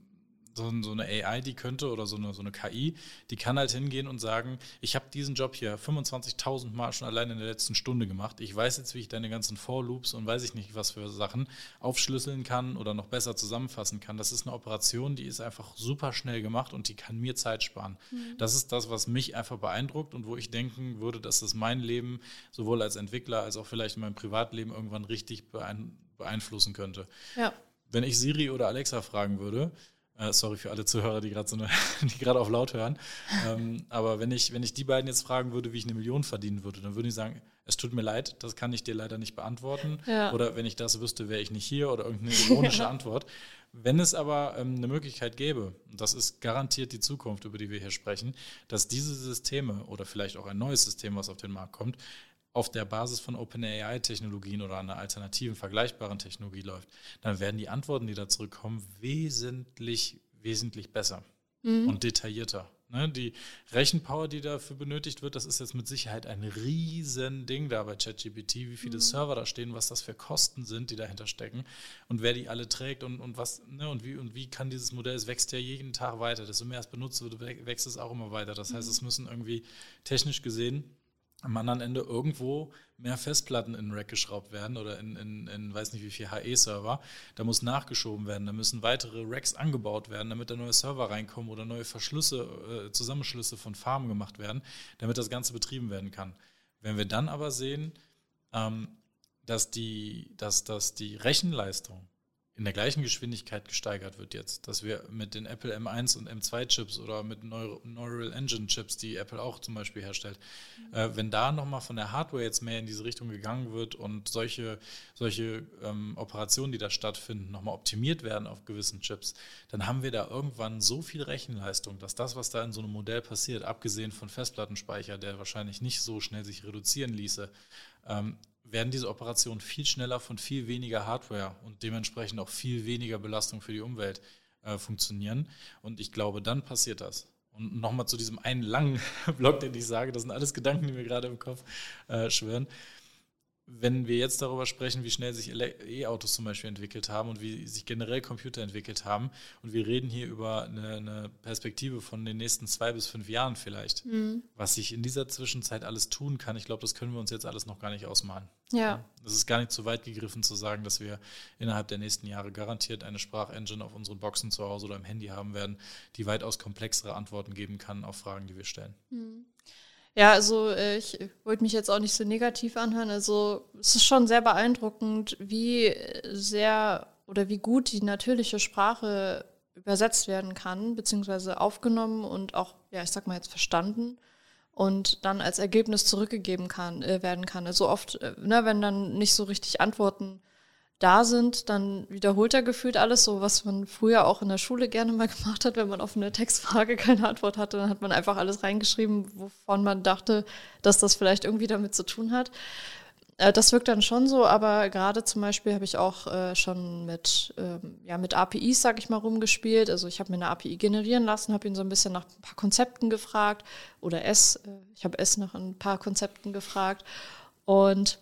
Speaker 1: so, so, eine AI, die könnte oder so eine, so eine KI, die kann halt hingehen und sagen, ich habe diesen Job hier 25.000 Mal schon allein in der letzten Stunde gemacht. Ich weiß jetzt, wie ich deine ganzen For-Loops und weiß ich nicht, was für Sachen aufschlüsseln kann oder noch besser zusammenfassen kann. Das ist eine Operation, die ist einfach super schnell gemacht und die kann mir Zeit sparen. Mhm. Das ist das, was mich einfach beeindruckt und wo ich denken würde, dass das mein Leben sowohl als Entwickler als auch vielleicht in meinem Privatleben irgendwann richtig beeinflussen könnte. Ja. Wenn ich Siri oder Alexa fragen würde, äh, sorry für alle Zuhörer, die gerade so die auf laut hören. Ähm, aber wenn ich, wenn ich die beiden jetzt fragen würde, wie ich eine Million verdienen würde, dann würde ich sagen, es tut mir leid, das kann ich dir leider nicht beantworten. Ja. Oder wenn ich das wüsste, wäre ich nicht hier oder irgendeine ironische Antwort. Wenn es aber ähm, eine Möglichkeit gäbe, und das ist garantiert die Zukunft, über die wir hier sprechen, dass diese Systeme oder vielleicht auch ein neues System, was auf den Markt kommt, auf der Basis von OpenAI-Technologien oder einer alternativen, vergleichbaren Technologie läuft, dann werden die Antworten, die da zurückkommen, wesentlich, wesentlich besser mhm. und detaillierter. Ne? Die Rechenpower, die dafür benötigt wird, das ist jetzt mit Sicherheit ein riesen Ding da bei ChatGPT, wie viele mhm. Server da stehen, was das für Kosten sind, die dahinter stecken und wer die alle trägt und, und was, ne? und wie und wie kann dieses Modell, es wächst ja jeden Tag weiter, desto mehr es benutzt wird, wächst es auch immer weiter. Das heißt, mhm. es müssen irgendwie technisch gesehen am anderen Ende irgendwo mehr Festplatten in Rack geschraubt werden oder in, in, in weiß nicht wie viel HE-Server. Da muss nachgeschoben werden, da müssen weitere Racks angebaut werden, damit da neue Server reinkommen oder neue Verschlüsse, äh, Zusammenschlüsse von Farmen gemacht werden, damit das Ganze betrieben werden kann. Wenn wir dann aber sehen, ähm, dass, die, dass, dass die Rechenleistung in der gleichen Geschwindigkeit gesteigert wird jetzt, dass wir mit den Apple M1 und M2 Chips oder mit Neural Engine Chips, die Apple auch zum Beispiel herstellt, mhm. äh, wenn da nochmal von der Hardware jetzt mehr in diese Richtung gegangen wird und solche, solche ähm, Operationen, die da stattfinden, nochmal optimiert werden auf gewissen Chips, dann haben wir da irgendwann so viel Rechenleistung, dass das, was da in so einem Modell passiert, abgesehen von Festplattenspeicher, der wahrscheinlich nicht so schnell sich reduzieren ließe, ähm, werden diese Operationen viel schneller von viel weniger Hardware und dementsprechend auch viel weniger Belastung für die Umwelt äh, funktionieren. Und ich glaube, dann passiert das. Und nochmal zu diesem einen langen Block, den ich sage, das sind alles Gedanken, die mir gerade im Kopf äh, schwören wenn wir jetzt darüber sprechen, wie schnell sich E-Autos zum Beispiel entwickelt haben und wie sich generell Computer entwickelt haben, und wir reden hier über eine, eine Perspektive von den nächsten zwei bis fünf Jahren vielleicht, mhm. was sich in dieser Zwischenzeit alles tun kann, ich glaube, das können wir uns jetzt alles noch gar nicht ausmalen.
Speaker 2: Ja.
Speaker 1: Es ist gar nicht zu weit gegriffen zu sagen, dass wir innerhalb der nächsten Jahre garantiert eine Sprachengine auf unseren Boxen zu Hause oder im Handy haben werden, die weitaus komplexere Antworten geben kann auf Fragen, die wir stellen.
Speaker 2: Mhm. Ja, also äh, ich wollte mich jetzt auch nicht so negativ anhören. Also es ist schon sehr beeindruckend, wie sehr oder wie gut die natürliche Sprache übersetzt werden kann, beziehungsweise aufgenommen und auch, ja, ich sag mal jetzt verstanden und dann als Ergebnis zurückgegeben kann, äh, werden kann. Also oft, äh, ne, wenn dann nicht so richtig Antworten da sind, dann wiederholt er gefühlt alles, so was man früher auch in der Schule gerne mal gemacht hat, wenn man auf eine Textfrage keine Antwort hatte, dann hat man einfach alles reingeschrieben, wovon man dachte, dass das vielleicht irgendwie damit zu tun hat. Äh, das wirkt dann schon so, aber gerade zum Beispiel habe ich auch äh, schon mit, ähm, ja, mit APIs, sage ich mal, rumgespielt. Also ich habe mir eine API generieren lassen, habe ihn so ein bisschen nach ein paar Konzepten gefragt oder S, äh, ich habe S nach ein paar Konzepten gefragt und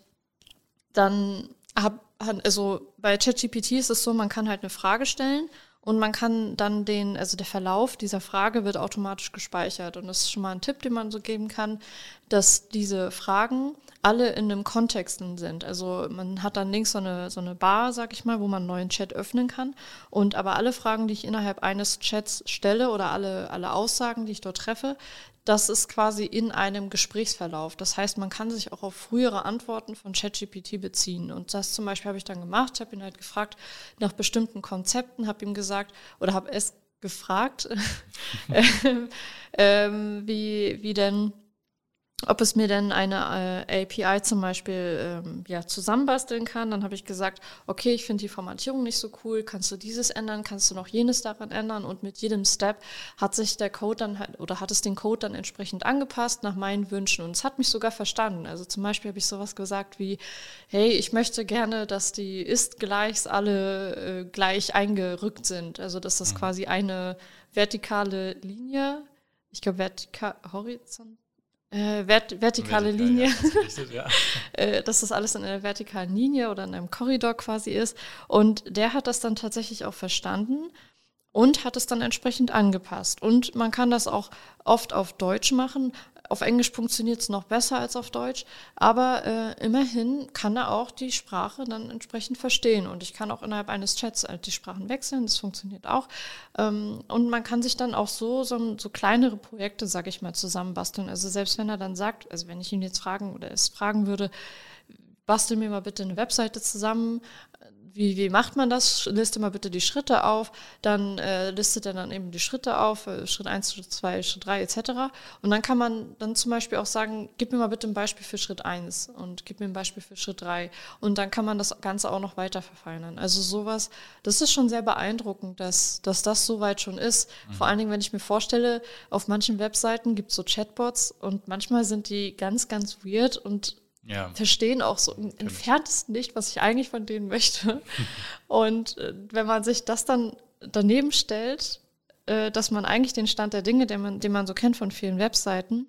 Speaker 2: dann habe also bei ChatGPT ist es so, man kann halt eine Frage stellen und man kann dann den, also der Verlauf dieser Frage wird automatisch gespeichert. Und das ist schon mal ein Tipp, den man so geben kann, dass diese Fragen alle in einem Kontext sind. Also man hat dann links so eine, so eine Bar, sag ich mal, wo man einen neuen Chat öffnen kann. Und aber alle Fragen, die ich innerhalb eines Chats stelle oder alle, alle Aussagen, die ich dort treffe, das ist quasi in einem Gesprächsverlauf. Das heißt, man kann sich auch auf frühere Antworten von ChatGPT beziehen. Und das zum Beispiel habe ich dann gemacht. Ich habe ihn halt gefragt nach bestimmten Konzepten, habe ihm gesagt oder habe es gefragt, ähm, wie, wie denn ob es mir denn eine äh, API zum Beispiel ähm, ja, zusammenbasteln kann. Dann habe ich gesagt, okay, ich finde die Formatierung nicht so cool, kannst du dieses ändern, kannst du noch jenes daran ändern und mit jedem Step hat sich der Code dann halt, oder hat es den Code dann entsprechend angepasst nach meinen Wünschen und es hat mich sogar verstanden. Also zum Beispiel habe ich sowas gesagt wie, hey, ich möchte gerne, dass die Ist-Gleichs alle äh, gleich eingerückt sind. Also dass das mhm. quasi eine vertikale Linie, ich glaube vertikal, horizontal, äh, vert vertikale Vertikal, Linie, ja, das richtig, ja. äh, dass das alles in einer vertikalen Linie oder in einem Korridor quasi ist. Und der hat das dann tatsächlich auch verstanden und hat es dann entsprechend angepasst. Und man kann das auch oft auf Deutsch machen. Auf Englisch funktioniert es noch besser als auf Deutsch, aber äh, immerhin kann er auch die Sprache dann entsprechend verstehen. Und ich kann auch innerhalb eines Chats halt die Sprachen wechseln, das funktioniert auch. Ähm, und man kann sich dann auch so, so, so kleinere Projekte, sage ich mal, zusammenbasteln. Also selbst wenn er dann sagt, also wenn ich ihn jetzt fragen oder es fragen würde, bastel mir mal bitte eine Webseite zusammen, wie, wie macht man das? Liste mal bitte die Schritte auf. Dann äh, listet er dann eben die Schritte auf, äh, Schritt 1, Schritt 2, Schritt 3 etc. Und dann kann man dann zum Beispiel auch sagen, gib mir mal bitte ein Beispiel für Schritt 1 und gib mir ein Beispiel für Schritt 3. Und dann kann man das Ganze auch noch weiter verfeinern. Also sowas, das ist schon sehr beeindruckend, dass, dass das so weit schon ist. Mhm. Vor allen Dingen, wenn ich mir vorstelle, auf manchen Webseiten gibt es so Chatbots und manchmal sind die ganz, ganz weird und ja. verstehen auch so im entferntesten nicht, was ich eigentlich von denen möchte. Und äh, wenn man sich das dann daneben stellt, äh, dass man eigentlich den Stand der Dinge, den man, den man so kennt von vielen Webseiten,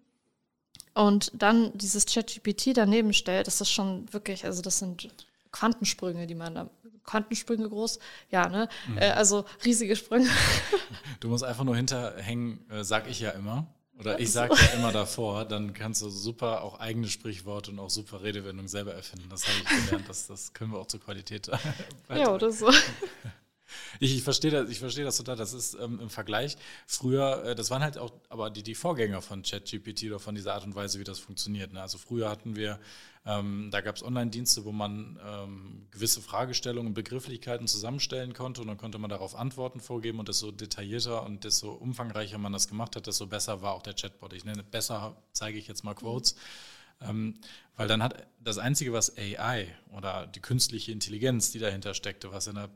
Speaker 2: und dann dieses ChatGPT daneben stellt, das ist schon wirklich, also das sind Quantensprünge, die man da Quantensprünge groß, ja, ne? Mhm. Äh, also riesige Sprünge.
Speaker 1: Du musst einfach nur hinterhängen, äh, sag ich ja immer. Oder ich sage ja immer davor, dann kannst du super auch eigene Sprichworte und auch super Redewendungen selber erfinden. Das habe ich gelernt, das, das können wir auch zur Qualität.
Speaker 2: ja, oder so.
Speaker 1: Ich, ich verstehe das, ich verstehe das total. Das ist ähm, im Vergleich früher, äh, das waren halt auch aber die, die Vorgänger von ChatGPT oder von dieser Art und Weise, wie das funktioniert. Ne? Also früher hatten wir, ähm, da gab es Online-Dienste, wo man ähm, gewisse Fragestellungen, Begrifflichkeiten zusammenstellen konnte und dann konnte man darauf Antworten vorgeben und desto detaillierter und desto umfangreicher man das gemacht hat, desto besser war auch der Chatbot. Ich nenne besser, zeige ich jetzt mal Quotes. Ähm, weil dann hat das Einzige, was AI oder die künstliche Intelligenz, die dahinter steckte, was in der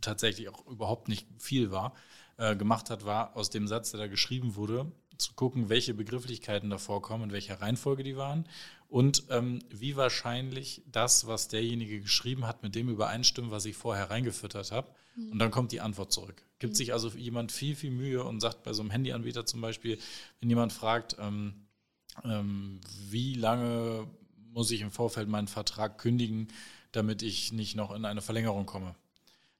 Speaker 1: tatsächlich auch überhaupt nicht viel war, äh, gemacht hat, war aus dem Satz, der da geschrieben wurde, zu gucken, welche Begrifflichkeiten da vorkommen, in welcher Reihenfolge die waren und ähm, wie wahrscheinlich das, was derjenige geschrieben hat, mit dem übereinstimmt, was ich vorher reingefüttert habe. Mhm. Und dann kommt die Antwort zurück. Gibt mhm. sich also jemand viel, viel Mühe und sagt bei so einem Handyanbieter zum Beispiel, wenn jemand fragt, ähm, ähm, wie lange muss ich im Vorfeld meinen Vertrag kündigen, damit ich nicht noch in eine Verlängerung komme?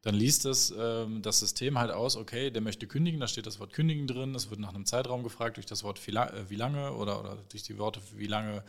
Speaker 1: Dann liest das, ähm, das System halt aus, okay, der möchte kündigen, da steht das Wort kündigen drin, es wird nach einem Zeitraum gefragt durch das Wort wie lange oder, oder durch die Worte wie lange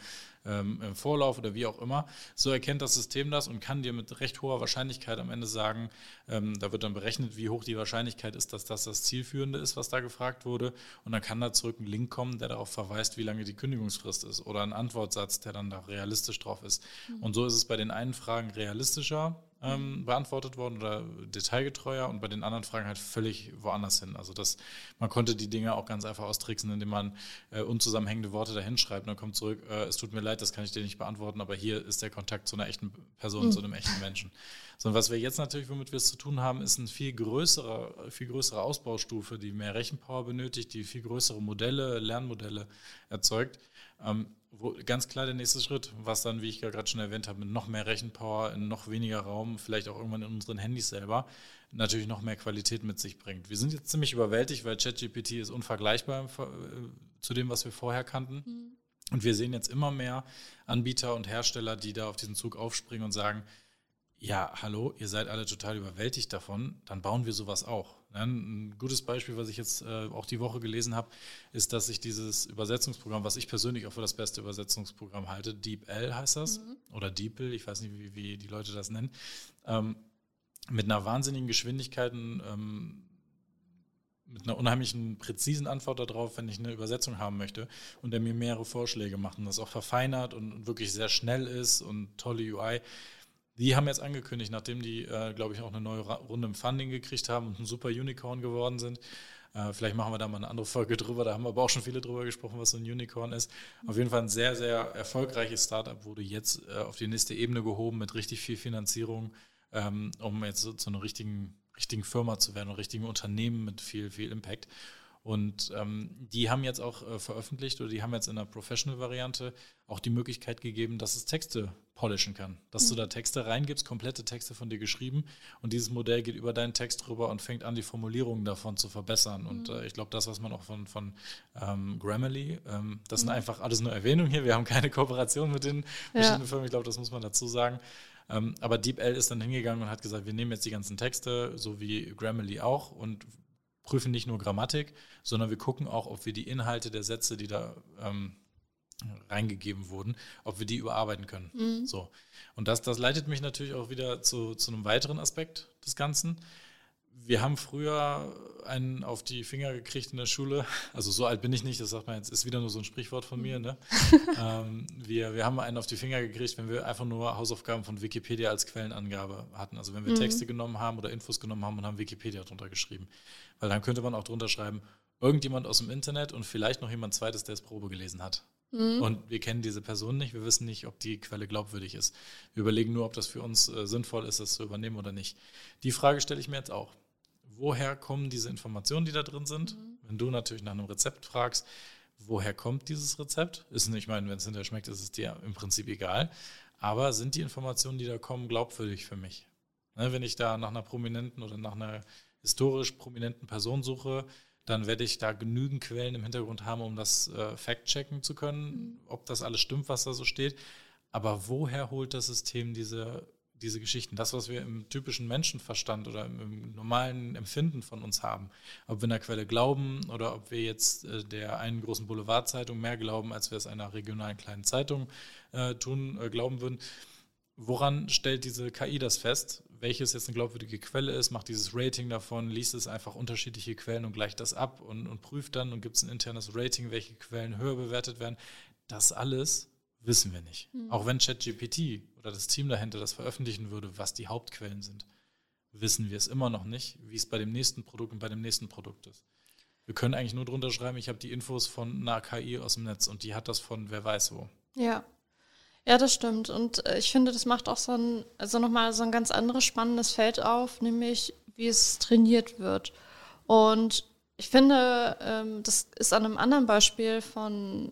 Speaker 1: ähm, im Vorlauf oder wie auch immer. So erkennt das System das und kann dir mit recht hoher Wahrscheinlichkeit am Ende sagen, ähm, da wird dann berechnet, wie hoch die Wahrscheinlichkeit ist, dass das das Zielführende ist, was da gefragt wurde. Und dann kann da zurück ein Link kommen, der darauf verweist, wie lange die Kündigungsfrist ist oder ein Antwortsatz, der dann da realistisch drauf ist. Mhm. Und so ist es bei den einen Fragen realistischer, ähm, beantwortet worden oder detailgetreuer und bei den anderen Fragen halt völlig woanders hin. Also das, man konnte die Dinge auch ganz einfach austricksen, indem man äh, unzusammenhängende Worte dahin schreibt und dann kommt zurück, äh, es tut mir leid, das kann ich dir nicht beantworten, aber hier ist der Kontakt zu einer echten Person, mhm. zu einem echten Menschen. Sondern was wir jetzt natürlich, womit wir es zu tun haben, ist eine viel größere, viel größere Ausbaustufe, die mehr Rechenpower benötigt, die viel größere Modelle, Lernmodelle erzeugt. Ähm, wo, ganz klar der nächste Schritt, was dann, wie ich ja gerade schon erwähnt habe, mit noch mehr Rechenpower, in noch weniger Raum, vielleicht auch irgendwann in unseren Handys selber, natürlich noch mehr Qualität mit sich bringt. Wir sind jetzt ziemlich überwältigt, weil ChatGPT ist unvergleichbar äh, zu dem, was wir vorher kannten. Mhm. Und wir sehen jetzt immer mehr Anbieter und Hersteller, die da auf diesen Zug aufspringen und sagen, ja, hallo, ihr seid alle total überwältigt davon, dann bauen wir sowas auch. Ein gutes Beispiel, was ich jetzt äh, auch die Woche gelesen habe, ist, dass ich dieses Übersetzungsprogramm, was ich persönlich auch für das beste Übersetzungsprogramm halte, DeepL heißt das, mhm. oder DeepL, ich weiß nicht, wie, wie, die Leute das nennen, ähm, mit einer wahnsinnigen Geschwindigkeit, ähm, mit einer unheimlichen präzisen Antwort darauf, wenn ich eine Übersetzung haben möchte und der mir mehrere Vorschläge macht und das auch verfeinert und wirklich sehr schnell ist und tolle UI die haben jetzt angekündigt, nachdem die, äh, glaube ich, auch eine neue Runde im Funding gekriegt haben und ein super Unicorn geworden sind. Äh, vielleicht machen wir da mal eine andere Folge drüber. Da haben wir aber auch schon viele drüber gesprochen, was so ein Unicorn ist. Auf jeden Fall ein sehr, sehr erfolgreiches Startup wurde jetzt äh, auf die nächste Ebene gehoben mit richtig viel Finanzierung, ähm, um jetzt so zu einer richtigen, richtigen Firma zu werden, einem richtigen Unternehmen mit viel, viel Impact. Und ähm, die haben jetzt auch äh, veröffentlicht oder die haben jetzt in der Professional-Variante auch die Möglichkeit gegeben, dass es Texte polishen kann. Dass mhm. du da Texte reingibst, komplette Texte von dir geschrieben und dieses Modell geht über deinen Text rüber und fängt an, die Formulierungen davon zu verbessern. Mhm. Und äh, ich glaube, das, was man auch von, von ähm, Grammarly, ähm, das mhm. sind einfach alles nur Erwähnungen hier. Wir haben keine Kooperation mit den verschiedenen ja. Firmen. Ich glaube, das muss man dazu sagen. Ähm, aber DeepL ist dann hingegangen und hat gesagt, wir nehmen jetzt die ganzen Texte, so wie Grammarly auch, und prüfen nicht nur Grammatik, sondern wir gucken auch, ob wir die Inhalte der Sätze, die da ähm, reingegeben wurden, ob wir die überarbeiten können. Mhm. So. Und das, das leitet mich natürlich auch wieder zu, zu einem weiteren Aspekt des Ganzen. Wir haben früher einen auf die Finger gekriegt in der Schule. Also so alt bin ich nicht, das sagt man jetzt, ist wieder nur so ein Sprichwort von mir. Ne? ähm, wir, wir haben einen auf die Finger gekriegt, wenn wir einfach nur Hausaufgaben von Wikipedia als Quellenangabe hatten. Also wenn wir mhm. Texte genommen haben oder Infos genommen haben und haben Wikipedia drunter geschrieben. Weil dann könnte man auch drunter schreiben, irgendjemand aus dem Internet und vielleicht noch jemand zweites, der es Probe gelesen hat. Mhm. Und wir kennen diese Person nicht, wir wissen nicht, ob die Quelle glaubwürdig ist. Wir überlegen nur, ob das für uns äh, sinnvoll ist, das zu übernehmen oder nicht. Die Frage stelle ich mir jetzt auch. Woher kommen diese Informationen, die da drin sind? Mhm. Wenn du natürlich nach einem Rezept fragst, woher kommt dieses Rezept? Ist nicht, ich meine, wenn es hinterher schmeckt, ist es dir im Prinzip egal. Aber sind die Informationen, die da kommen, glaubwürdig für mich? Ne, wenn ich da nach einer prominenten oder nach einer historisch prominenten Person suche, dann werde ich da genügend Quellen im Hintergrund haben, um das äh, fact-checken zu können, mhm. ob das alles stimmt, was da so steht. Aber woher holt das System diese diese Geschichten, das, was wir im typischen Menschenverstand oder im, im, normalen Empfinden von uns haben, ob wir einer Quelle glauben oder ob wir jetzt äh, der einen großen Boulevardzeitung mehr glauben, als wir es einer regionalen kleinen Zeitung äh, tun, äh, glauben würden. Woran stellt diese KI das fest? Welches jetzt eine glaubwürdige Quelle ist, macht dieses Rating davon, liest es einfach unterschiedliche Quellen und gleicht das ab und, und prüft dann und gibt es ein internes Rating, welche Quellen höher bewertet werden. Das alles wissen wir nicht. Mhm. Auch wenn ChatGPT oder das Team dahinter das veröffentlichen würde, was die Hauptquellen sind, wissen wir es immer noch nicht, wie es bei dem nächsten Produkt und bei dem nächsten Produkt ist. Wir können eigentlich nur drunter schreiben, ich habe die Infos von einer KI aus dem Netz und die hat das von wer weiß wo.
Speaker 2: Ja. Ja, das stimmt. Und äh, ich finde, das macht auch so ein, also nochmal so ein ganz anderes spannendes Feld auf, nämlich wie es trainiert wird. Und ich finde, ähm, das ist an einem anderen Beispiel von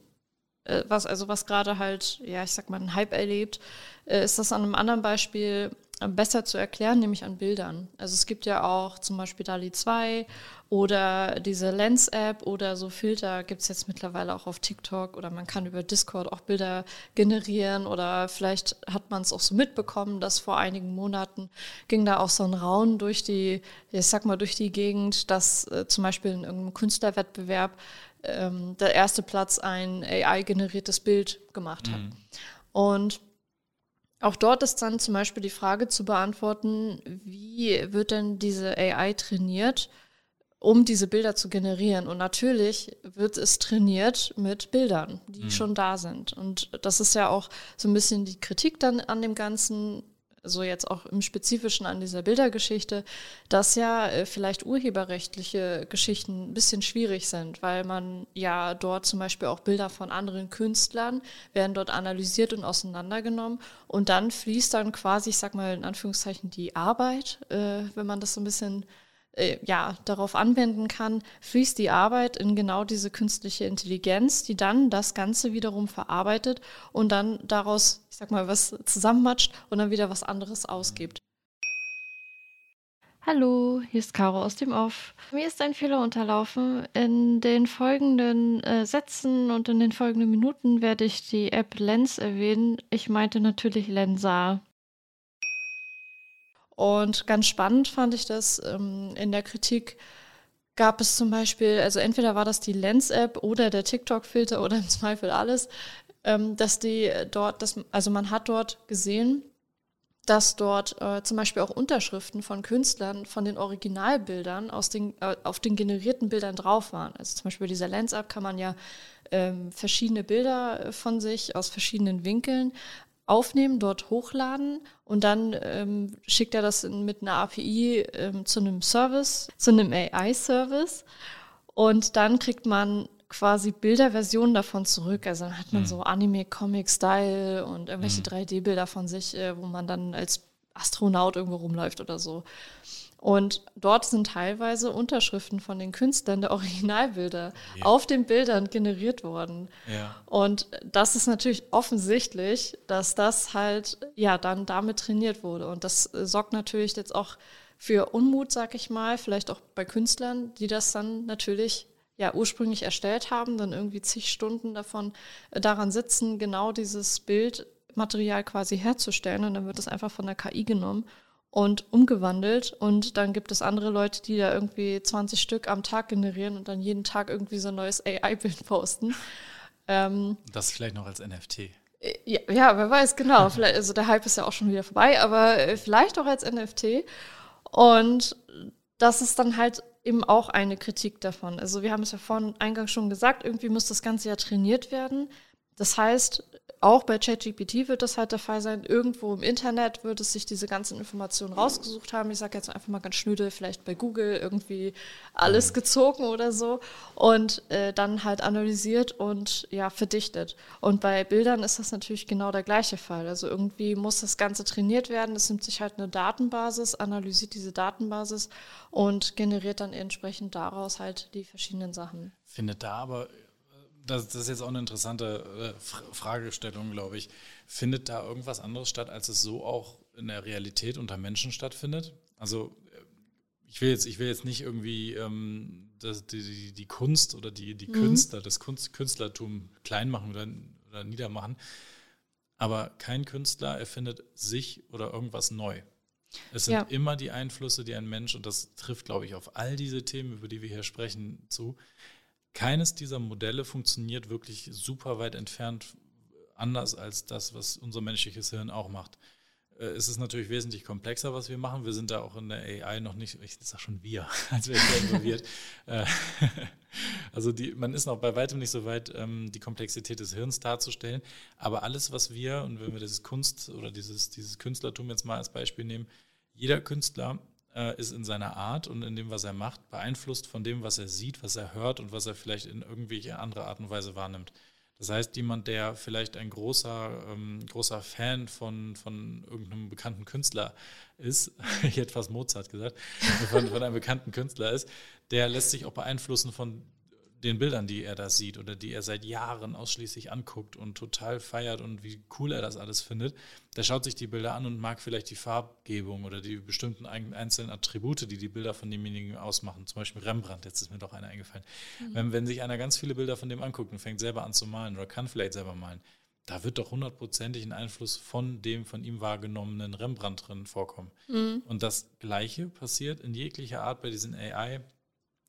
Speaker 2: äh, was also was gerade halt, ja, ich sag mal, einen Hype erlebt, äh, ist das an einem anderen Beispiel äh, besser zu erklären, nämlich an Bildern. Also es gibt ja auch zum Beispiel DALI 2 oder diese Lens-App oder so Filter gibt es jetzt mittlerweile auch auf TikTok oder man kann über Discord auch Bilder generieren oder vielleicht hat man es auch so mitbekommen, dass vor einigen Monaten ging da auch so ein Raun durch die, ich sag mal, durch die Gegend, dass äh, zum Beispiel in irgendeinem Künstlerwettbewerb ähm, der erste Platz ein AI-generiertes Bild gemacht hat. Mhm. Und auch dort ist dann zum Beispiel die Frage zu beantworten, wie wird denn diese AI trainiert, um diese Bilder zu generieren? Und natürlich wird es trainiert mit Bildern, die mhm. schon da sind. Und das ist ja auch so ein bisschen die Kritik dann an dem Ganzen so jetzt auch im Spezifischen an dieser Bildergeschichte, dass ja äh, vielleicht urheberrechtliche Geschichten ein bisschen schwierig sind, weil man ja dort zum Beispiel auch Bilder von anderen Künstlern werden dort analysiert und auseinandergenommen. Und dann fließt dann quasi, ich sag mal in Anführungszeichen, die Arbeit, äh, wenn man das so ein bisschen äh, ja, darauf anwenden kann, fließt die Arbeit in genau diese künstliche Intelligenz, die dann das Ganze wiederum verarbeitet und dann daraus, ich sag mal, was zusammenmatscht und dann wieder was anderes ausgibt. Hallo, hier ist Caro aus dem Off. Mir ist ein Fehler unterlaufen. In den folgenden äh, Sätzen und in den folgenden Minuten werde ich die App Lens erwähnen. Ich meinte natürlich Lensa. Und ganz spannend fand ich das ähm, in der Kritik gab es zum Beispiel, also entweder war das die Lens-App oder der TikTok-Filter oder im Zweifel alles, ähm, dass die dort, dass, also man hat dort gesehen, dass dort äh, zum Beispiel auch Unterschriften von Künstlern von den Originalbildern aus den, äh, auf den generierten Bildern drauf waren. Also zum Beispiel bei dieser Lens-App kann man ja ähm, verschiedene Bilder von sich aus verschiedenen Winkeln aufnehmen, dort hochladen und dann ähm, schickt er das in, mit einer API ähm, zu einem Service, zu einem AI-Service und dann kriegt man quasi Bilderversionen davon zurück. Also dann hat man mhm. so Anime-Comic-Style und irgendwelche mhm. 3D-Bilder von sich, äh, wo man dann als Astronaut irgendwo rumläuft oder so. Und dort sind teilweise Unterschriften von den Künstlern der Originalbilder ja. auf den Bildern generiert worden. Ja. Und das ist natürlich offensichtlich, dass das halt ja dann damit trainiert wurde. Und das sorgt natürlich jetzt auch für Unmut, sag ich mal, vielleicht auch bei Künstlern, die das dann natürlich ja ursprünglich erstellt haben, dann irgendwie zig Stunden davon äh, daran sitzen, genau dieses Bildmaterial quasi herzustellen. Und dann wird das einfach von der KI genommen und umgewandelt. Und dann gibt es andere Leute, die da irgendwie 20 Stück am Tag generieren und dann jeden Tag irgendwie so ein neues AI-Bild posten.
Speaker 1: Ähm, das vielleicht noch als NFT.
Speaker 2: Äh, ja, ja, wer weiß, genau. Vielleicht, also der Hype ist ja auch schon wieder vorbei, aber äh, vielleicht auch als NFT. Und das ist dann halt eben auch eine Kritik davon. Also wir haben es ja vorhin eingangs schon gesagt, irgendwie muss das Ganze ja trainiert werden. Das heißt, auch bei ChatGPT wird das halt der Fall sein. Irgendwo im Internet wird es sich diese ganzen Informationen rausgesucht haben. Ich sage jetzt einfach mal ganz schnöde, vielleicht bei Google irgendwie alles mhm. gezogen oder so und äh, dann halt analysiert und ja, verdichtet. Und bei Bildern ist das natürlich genau der gleiche Fall. Also irgendwie muss das Ganze trainiert werden. Es nimmt sich halt eine Datenbasis, analysiert diese Datenbasis und generiert dann entsprechend daraus halt die verschiedenen Sachen.
Speaker 1: Findet da aber das, das, ist jetzt auch eine interessante äh, Fragestellung, glaube ich. Findet da irgendwas anderes statt, als es so auch in der Realität unter Menschen stattfindet? Also äh, ich will jetzt, ich will jetzt nicht irgendwie ähm, das, die, die, Kunst oder die, die mhm. Künstler, das Kunst, Künstlertum klein machen oder, oder niedermachen. aber kein Künstler erfindet sich oder irgendwas neu. Es sind ja. immer die Einflüsse, die ein Mensch, und das trifft, glaube ich, auf all diese Themen, über die wir hier sprechen, zu. Keines dieser Modelle funktioniert wirklich super weit entfernt anders als das, was unser menschliches Hirn auch macht. Äh, es ist natürlich wesentlich komplexer, was wir machen. Wir sind da auch in der AI noch nicht, ich sage schon wir, als wäre ich involviert. Äh, also die, man ist noch bei weitem nicht so weit, ähm, die Komplexität des Hirns darzustellen. Aber alles, was wir, und wenn wir dieses Kunst oder dieses, dieses Künstlertum jetzt mal als Beispiel nehmen, jeder Künstler ist in seiner Art und in dem, was er macht, beeinflusst von dem, was er sieht, was er hört und was er vielleicht in irgendwelche andere Art und Weise wahrnimmt. Das heißt, jemand, der vielleicht ein großer, ähm, großer Fan von, von irgendeinem bekannten Künstler ist, ich hätte fast Mozart gesagt, von, von einem bekannten Künstler ist, der lässt sich auch beeinflussen von den Bildern, die er da sieht oder die er seit Jahren ausschließlich anguckt und total feiert und wie cool er das alles findet, der schaut sich die Bilder an und mag vielleicht die Farbgebung oder die bestimmten einzelnen Attribute, die die Bilder von demjenigen ausmachen. Zum Beispiel Rembrandt, jetzt ist mir doch einer eingefallen. Mhm. Wenn, wenn sich einer ganz viele Bilder von dem anguckt und fängt selber an zu malen oder kann vielleicht selber malen, da wird doch hundertprozentig ein Einfluss von dem von ihm wahrgenommenen Rembrandt drin vorkommen. Mhm. Und das Gleiche passiert in jeglicher Art bei diesen AI-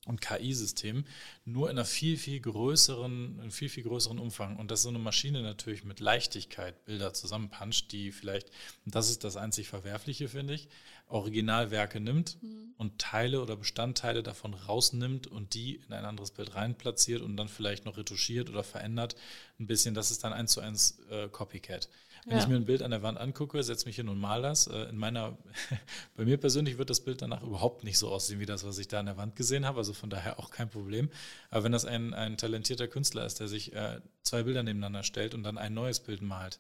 Speaker 1: und KI-Systemen, nur in einer viel, viel größeren, in viel, viel größeren Umfang. Und dass so eine Maschine natürlich mit Leichtigkeit Bilder zusammenpuncht, die vielleicht, und das ist das einzig Verwerfliche, finde ich, Originalwerke nimmt mhm. und Teile oder Bestandteile davon rausnimmt und die in ein anderes Bild reinplatziert und dann vielleicht noch retuschiert oder verändert ein bisschen. Das ist dann eins zu eins äh, Copycat. Wenn ja. ich mir ein Bild an der Wand angucke, setze mich hin und mal das. Äh, in meiner, bei mir persönlich wird das Bild danach überhaupt nicht so aussehen wie das, was ich da an der Wand gesehen habe. Also von daher auch kein Problem. Aber wenn das ein, ein talentierter Künstler ist, der sich äh, zwei Bilder nebeneinander stellt und dann ein neues Bild malt,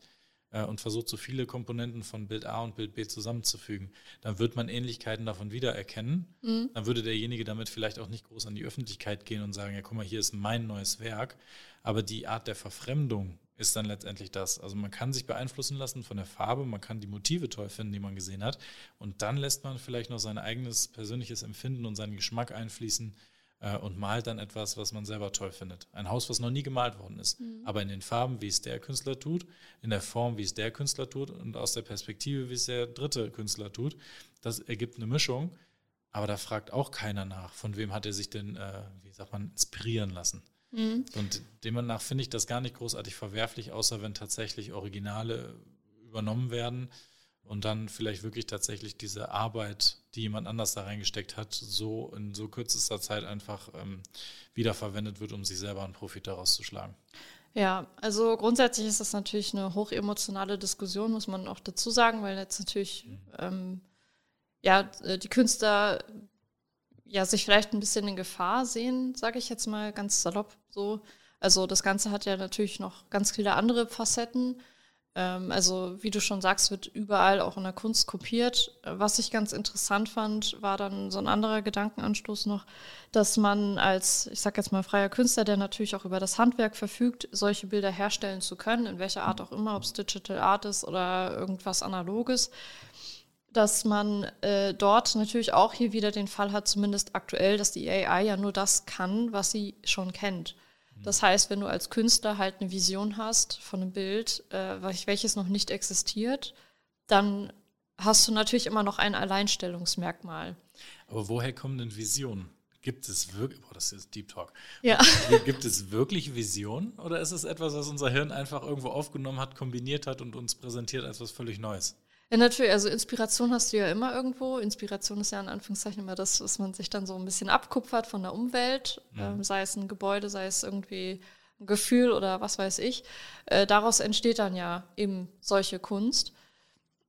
Speaker 1: äh, und versucht, so viele Komponenten von Bild A und Bild B zusammenzufügen, dann wird man Ähnlichkeiten davon wiedererkennen. Mhm. Dann würde derjenige damit vielleicht auch nicht groß an die Öffentlichkeit gehen und sagen, ja, guck mal, hier ist mein neues Werk. Aber die Art der Verfremdung ist dann letztendlich das. Also man kann sich beeinflussen lassen von der Farbe, man kann die Motive toll finden, die man gesehen hat. Und dann lässt man vielleicht noch sein eigenes persönliches Empfinden und seinen Geschmack einfließen äh, und malt dann etwas, was man selber toll findet. Ein Haus, was noch nie gemalt worden ist, mhm. aber in den Farben, wie es der Künstler tut, in der Form, wie es der Künstler tut und aus der Perspektive, wie es der dritte Künstler tut. Das ergibt eine Mischung, aber da fragt auch keiner nach, von wem hat er sich denn, äh, wie sagt man, inspirieren lassen. Mhm. Und demnach finde ich das gar nicht großartig verwerflich, außer wenn tatsächlich Originale übernommen werden und dann vielleicht wirklich tatsächlich diese Arbeit, die jemand anders da reingesteckt hat, so in so kürzester Zeit einfach ähm, wiederverwendet wird, um sich selber einen Profit daraus zu schlagen.
Speaker 2: Ja, also grundsätzlich ist das natürlich eine hochemotionale Diskussion, muss man auch dazu sagen, weil jetzt natürlich mhm. ähm, ja äh, die Künstler ja sich vielleicht ein bisschen in Gefahr sehen, sage ich jetzt mal ganz salopp so. Also das Ganze hat ja natürlich noch ganz viele andere Facetten. Ähm, also wie du schon sagst, wird überall auch in der Kunst kopiert. Was ich ganz interessant fand, war dann so ein anderer Gedankenanstoß noch, dass man als, ich sag jetzt mal, freier Künstler, der natürlich auch über das Handwerk verfügt, solche Bilder herstellen zu können, in welcher Art auch immer, ob es Digital Art ist oder irgendwas Analoges, dass man äh, dort natürlich auch hier wieder den Fall hat, zumindest aktuell, dass die AI ja nur das kann, was sie schon kennt. Das heißt, wenn du als Künstler halt eine Vision hast von einem Bild, äh, welches noch nicht existiert, dann hast du natürlich immer noch ein Alleinstellungsmerkmal.
Speaker 1: Aber woher kommen denn Visionen? Gibt es wirklich, boah, das ist Deep Talk.
Speaker 2: Ja.
Speaker 1: Gibt es wirklich Visionen oder ist es etwas, was unser Hirn einfach irgendwo aufgenommen hat, kombiniert hat und uns präsentiert als was völlig Neues?
Speaker 2: Ja, natürlich, also Inspiration hast du ja immer irgendwo. Inspiration ist ja in Anführungszeichen immer das, was man sich dann so ein bisschen abkupfert von der Umwelt, ja. ähm, sei es ein Gebäude, sei es irgendwie ein Gefühl oder was weiß ich. Äh, daraus entsteht dann ja eben solche Kunst.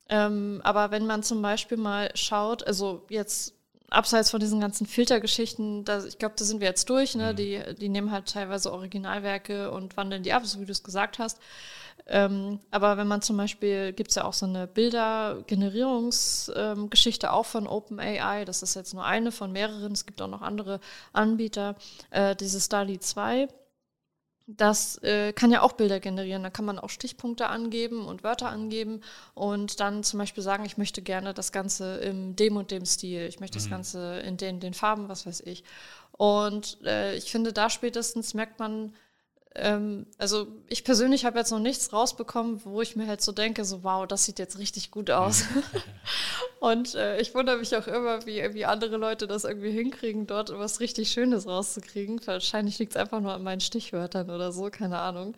Speaker 2: Ähm, aber wenn man zum Beispiel mal schaut, also jetzt abseits von diesen ganzen Filtergeschichten, da, ich glaube, da sind wir jetzt durch, ne? Mhm. Die, die nehmen halt teilweise Originalwerke und wandeln die ab, so wie du es gesagt hast. Ähm, aber wenn man zum Beispiel, gibt es ja auch so eine Bildergenerierungsgeschichte ähm, auch von OpenAI, das ist jetzt nur eine von mehreren, es gibt auch noch andere Anbieter, äh, dieses DALI 2. Das äh, kann ja auch Bilder generieren. Da kann man auch Stichpunkte angeben und Wörter angeben und dann zum Beispiel sagen, ich möchte gerne das Ganze im dem und dem Stil. Ich möchte mhm. das Ganze in den, den Farben, was weiß ich. Und äh, ich finde, da spätestens merkt man, ähm, also ich persönlich habe jetzt noch nichts rausbekommen, wo ich mir halt so denke, so wow, das sieht jetzt richtig gut aus. und äh, ich wundere mich auch immer, wie, wie andere Leute das irgendwie hinkriegen, dort was richtig Schönes rauszukriegen. Wahrscheinlich liegt es einfach nur an meinen Stichwörtern oder so, keine Ahnung.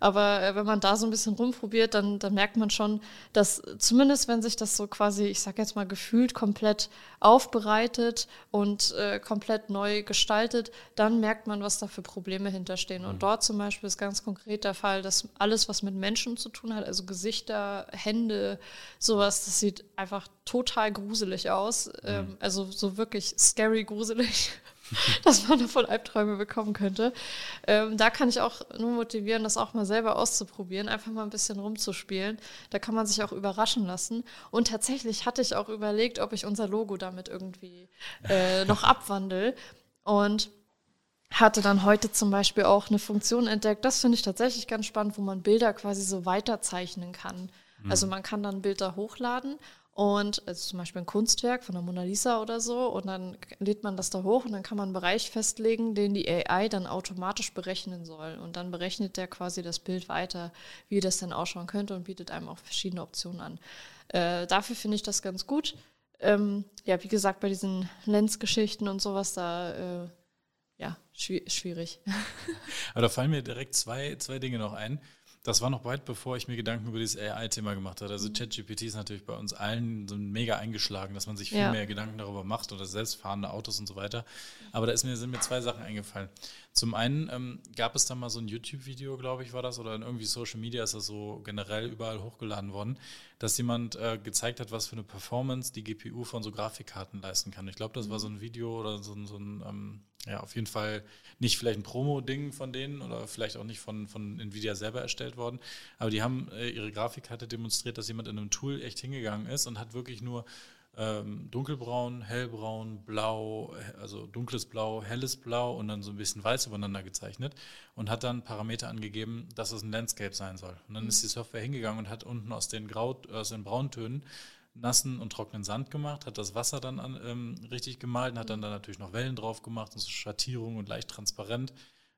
Speaker 2: Aber äh, wenn man da so ein bisschen rumprobiert, dann, dann merkt man schon, dass zumindest wenn sich das so quasi, ich sag jetzt mal gefühlt, komplett aufbereitet und äh, komplett neu gestaltet, dann merkt man, was da für Probleme hinterstehen. Mhm. Und dort zum Beispiel ist ganz konkret der Fall, dass alles, was mit Menschen zu tun hat, also Gesichter, Hände, sowas, das sieht einfach total gruselig aus. Mhm. Ähm, also so wirklich scary gruselig. dass man davon Albträume bekommen könnte. Ähm, da kann ich auch nur motivieren, das auch mal selber auszuprobieren, einfach mal ein bisschen rumzuspielen. Da kann man sich auch überraschen lassen. Und tatsächlich hatte ich auch überlegt, ob ich unser Logo damit irgendwie äh, noch abwandle. Und hatte dann heute zum Beispiel auch eine Funktion entdeckt, das finde ich tatsächlich ganz spannend, wo man Bilder quasi so weiterzeichnen kann. Mhm. Also man kann dann Bilder hochladen und also zum Beispiel ein Kunstwerk von der Mona Lisa oder so und dann lädt man das da hoch und dann kann man einen Bereich festlegen, den die AI dann automatisch berechnen soll und dann berechnet der quasi das Bild weiter, wie das dann ausschauen könnte und bietet einem auch verschiedene Optionen an. Äh, dafür finde ich das ganz gut. Ähm, ja, wie gesagt, bei diesen Lens-Geschichten und sowas, da äh, ja, schwierig.
Speaker 1: Aber da fallen mir direkt zwei, zwei Dinge noch ein. Das war noch weit bevor ich mir Gedanken über dieses AI-Thema gemacht habe. Also mhm. ChatGPT ist natürlich bei uns allen so mega eingeschlagen, dass man sich viel ja. mehr Gedanken darüber macht oder selbstfahrende Autos und so weiter. Aber da ist mir, sind mir zwei Sachen eingefallen. Zum einen ähm, gab es da mal so ein YouTube-Video, glaube ich, war das, oder in irgendwie Social Media ist das so generell überall hochgeladen worden, dass jemand äh, gezeigt hat, was für eine Performance die GPU von so Grafikkarten leisten kann. Ich glaube, das war so ein Video oder so, so ein ähm, ja, auf jeden Fall nicht vielleicht ein Promo-Ding von denen oder vielleicht auch nicht von, von Nvidia selber erstellt worden, aber die haben äh, ihre Grafikkarte demonstriert, dass jemand in einem Tool echt hingegangen ist und hat wirklich nur ähm, dunkelbraun, hellbraun, blau, also dunkles Blau, helles Blau und dann so ein bisschen weiß übereinander gezeichnet und hat dann Parameter angegeben, dass es ein Landscape sein soll. Und dann mhm. ist die Software hingegangen und hat unten aus den, Grau, aus den Brauntönen nassen und trockenen Sand gemacht, hat das Wasser dann an, ähm, richtig gemalt und hat dann, dann natürlich noch Wellen drauf gemacht und so Schattierungen und leicht transparent.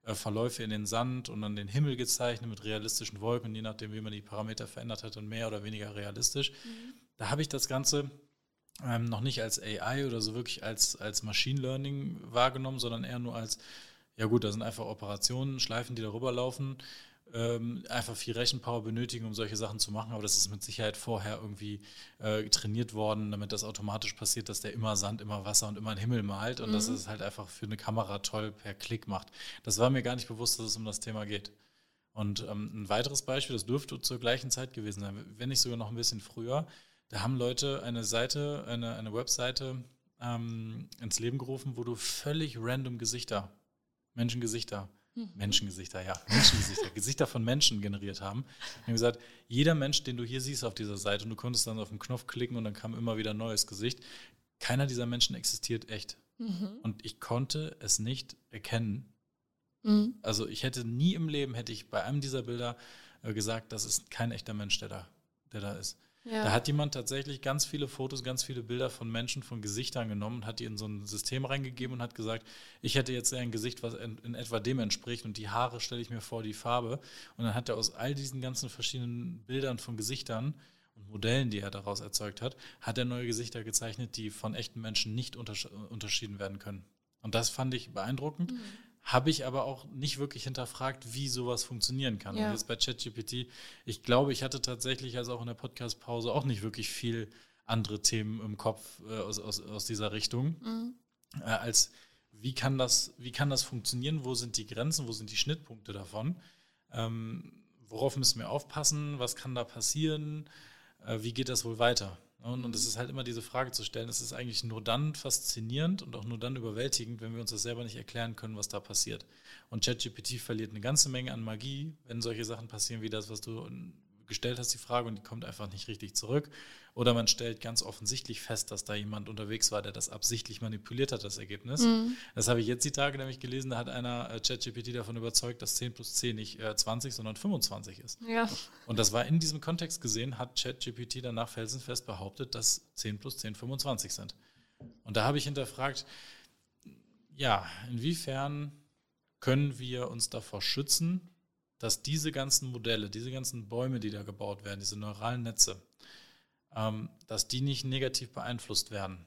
Speaker 1: Äh, Verläufe in den Sand und dann den Himmel gezeichnet mit realistischen Wolken, je nachdem, wie man die Parameter verändert hat, und mehr oder weniger realistisch. Mhm. Da habe ich das Ganze ähm, noch nicht als AI oder so wirklich als, als Machine Learning wahrgenommen, sondern eher nur als, ja gut, da sind einfach Operationen, Schleifen, die darüber laufen ähm, einfach viel Rechenpower benötigen, um solche Sachen zu machen. Aber das ist mit Sicherheit vorher irgendwie äh, trainiert worden, damit das automatisch passiert, dass der immer Sand, immer Wasser und immer einen Himmel malt und mhm. dass es halt einfach für eine Kamera toll per Klick macht. Das war mir gar nicht bewusst, dass es um das Thema geht. Und ähm, ein weiteres Beispiel, das dürfte zur gleichen Zeit gewesen sein, wenn nicht sogar noch ein bisschen früher. Da haben Leute eine Seite, eine, eine Webseite ähm, ins Leben gerufen, wo du völlig random Gesichter, Menschengesichter Mhm. Menschengesichter, ja, Menschengesichter, Gesichter von Menschen generiert haben. Wir haben gesagt, jeder Mensch, den du hier siehst auf dieser Seite, und du konntest dann auf den Knopf klicken und dann kam immer wieder ein neues Gesicht, keiner dieser Menschen existiert echt. Mhm. Und ich konnte es nicht erkennen. Mhm. Also ich hätte nie im Leben, hätte ich bei einem dieser Bilder äh, gesagt, das ist kein echter Mensch, der da, der da ist. Ja. Da hat jemand tatsächlich ganz viele Fotos, ganz viele Bilder von Menschen, von Gesichtern genommen und hat die in so ein System reingegeben und hat gesagt, ich hätte jetzt ein Gesicht, was in, in etwa dem entspricht und die Haare stelle ich mir vor, die Farbe. Und dann hat er aus all diesen ganzen verschiedenen Bildern von Gesichtern und Modellen, die er daraus erzeugt hat, hat er neue Gesichter gezeichnet, die von echten Menschen nicht untersch unterschieden werden können. Und das fand ich beeindruckend. Mhm habe ich aber auch nicht wirklich hinterfragt, wie sowas funktionieren kann. Ja. Und jetzt bei ChatGPT, ich glaube, ich hatte tatsächlich, also auch in der Podcast-Pause, auch nicht wirklich viel andere Themen im Kopf äh, aus, aus, aus dieser Richtung, mhm. äh, als wie kann, das, wie kann das funktionieren, wo sind die Grenzen, wo sind die Schnittpunkte davon, ähm, worauf müssen wir aufpassen, was kann da passieren, äh, wie geht das wohl weiter. Und, es ist halt immer diese Frage zu stellen, es ist eigentlich nur dann faszinierend und auch nur dann überwältigend, wenn wir uns das selber nicht erklären können, was da passiert. Und ChatGPT verliert eine ganze Menge an Magie, wenn solche Sachen passieren wie das, was du gestellt hast, die Frage, und die kommt einfach nicht richtig zurück. Oder man stellt ganz offensichtlich fest, dass da jemand unterwegs war, der das absichtlich manipuliert hat, das Ergebnis. Mhm. Das habe ich jetzt die Tage nämlich gelesen, da hat einer äh, ChatGPT davon überzeugt, dass 10 plus 10 nicht äh, 20, sondern 25 ist.
Speaker 2: Ja.
Speaker 1: Und das war in diesem Kontext gesehen, hat ChatGPT danach felsenfest behauptet, dass 10 plus 10 25 sind. Und da habe ich hinterfragt, ja, inwiefern können wir uns davor schützen, dass diese ganzen Modelle, diese ganzen Bäume, die da gebaut werden, diese neuralen Netze, ähm, dass die nicht negativ beeinflusst werden.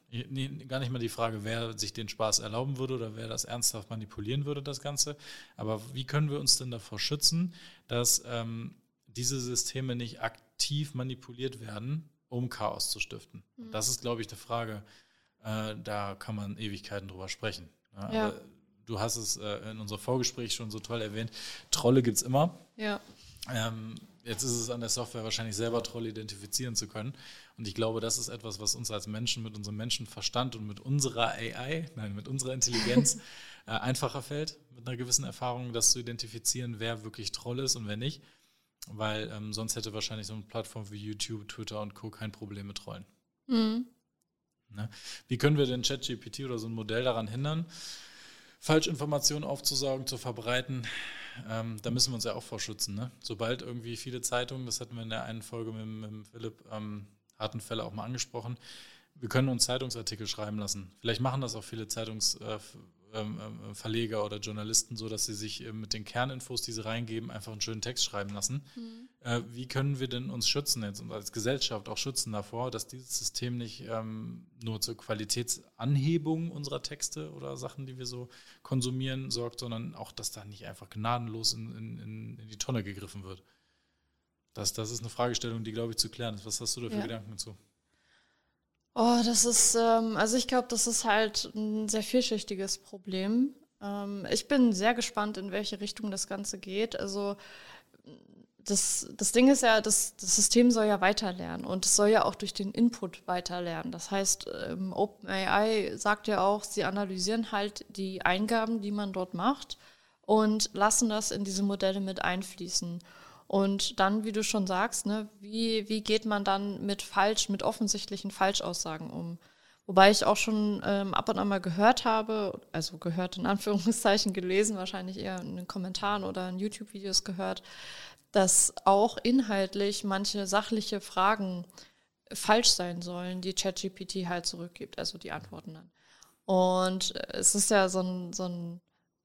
Speaker 1: Gar nicht mal die Frage, wer sich den Spaß erlauben würde oder wer das ernsthaft manipulieren würde, das Ganze. Aber wie können wir uns denn davor schützen, dass ähm, diese Systeme nicht aktiv manipuliert werden, um Chaos zu stiften? Mhm. Das ist, glaube ich, eine Frage, äh, da kann man Ewigkeiten drüber sprechen. Ja, ja. Du hast es äh, in unserem Vorgespräch schon so toll erwähnt. Trolle gibt es immer.
Speaker 2: Ja.
Speaker 1: Ähm, jetzt ist es an der Software wahrscheinlich selber Trolle identifizieren zu können. Und ich glaube, das ist etwas, was uns als Menschen mit unserem Menschenverstand und mit unserer AI, nein, mit unserer Intelligenz äh, einfacher fällt, mit einer gewissen Erfahrung, das zu identifizieren, wer wirklich Troll ist und wer nicht. Weil ähm, sonst hätte wahrscheinlich so eine Plattform wie YouTube, Twitter und Co. kein Problem mit Trollen. Mhm. Ne? Wie können wir denn ChatGPT oder so ein Modell daran hindern, Falschinformationen aufzusaugen, zu verbreiten? Ähm, da müssen wir uns ja auch vorschützen. Ne? Sobald irgendwie viele Zeitungen, das hatten wir in der einen Folge mit, mit Philipp ähm, Hartenfälle auch mal angesprochen, wir können uns Zeitungsartikel schreiben lassen. Vielleicht machen das auch viele Zeitungsverleger äh, ähm, ähm, oder Journalisten so, dass sie sich äh, mit den Kerninfos, die sie reingeben, einfach einen schönen Text schreiben lassen. Mhm. Wie können wir denn uns schützen jetzt und als Gesellschaft auch schützen davor, dass dieses System nicht ähm, nur zur Qualitätsanhebung unserer Texte oder Sachen, die wir so konsumieren, sorgt, sondern auch, dass da nicht einfach gnadenlos in, in, in die Tonne gegriffen wird? Das, das ist eine Fragestellung, die, glaube ich, zu klären ist. Was hast du da für ja. Gedanken dazu?
Speaker 2: Oh, das ist, ähm, also ich glaube, das ist halt ein sehr vielschichtiges Problem. Ähm, ich bin sehr gespannt, in welche Richtung das Ganze geht. Also das, das Ding ist ja, das, das System soll ja weiterlernen und es soll ja auch durch den Input weiterlernen. Das heißt, ähm, OpenAI sagt ja auch, sie analysieren halt die Eingaben, die man dort macht und lassen das in diese Modelle mit einfließen. Und dann, wie du schon sagst, ne, wie, wie geht man dann mit falsch, mit offensichtlichen Falschaussagen um? Wobei ich auch schon ähm, ab und an mal gehört habe, also gehört in Anführungszeichen gelesen, wahrscheinlich eher in den Kommentaren oder in YouTube-Videos gehört, dass auch inhaltlich manche sachliche Fragen falsch sein sollen, die ChatGPT halt zurückgibt, also die Antworten dann. Und es ist ja so ein, so ein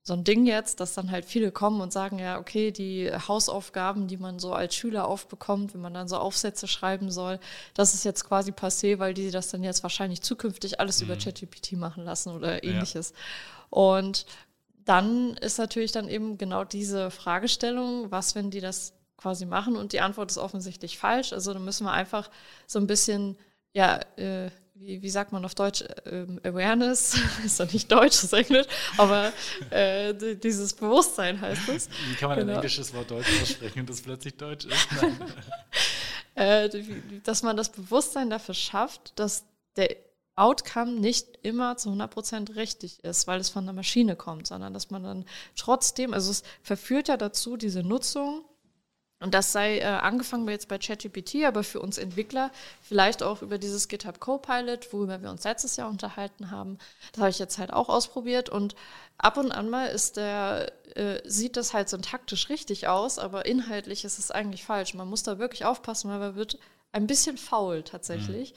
Speaker 2: so ein Ding jetzt, dass dann halt viele kommen und sagen, ja, okay, die Hausaufgaben, die man so als Schüler aufbekommt, wenn man dann so Aufsätze schreiben soll, das ist jetzt quasi passé, weil die das dann jetzt wahrscheinlich zukünftig alles mhm. über ChatGPT machen lassen oder ähnliches. Ja. Und dann ist natürlich dann eben genau diese Fragestellung, was, wenn die das quasi machen und die Antwort ist offensichtlich falsch. Also dann müssen wir einfach so ein bisschen, ja, äh, wie, wie sagt man auf Deutsch, ähm, Awareness, ist doch nicht Deutsch, ist Englisch, aber äh, dieses Bewusstsein heißt es.
Speaker 1: Wie kann man genau. ein englisches Wort Deutsch aussprechen und das plötzlich Deutsch ist?
Speaker 2: äh, dass man das Bewusstsein dafür schafft, dass der Outcome nicht immer zu 100% richtig ist, weil es von der Maschine kommt, sondern dass man dann trotzdem, also es verführt ja dazu, diese Nutzung und das sei äh, angefangen jetzt bei ChatGPT, aber für uns Entwickler vielleicht auch über dieses GitHub Copilot, worüber wir uns letztes Jahr unterhalten haben. Das habe ich jetzt halt auch ausprobiert und ab und an mal ist der, äh, sieht das halt syntaktisch richtig aus, aber inhaltlich ist es eigentlich falsch. Man muss da wirklich aufpassen, weil man wird ein bisschen faul tatsächlich, mhm.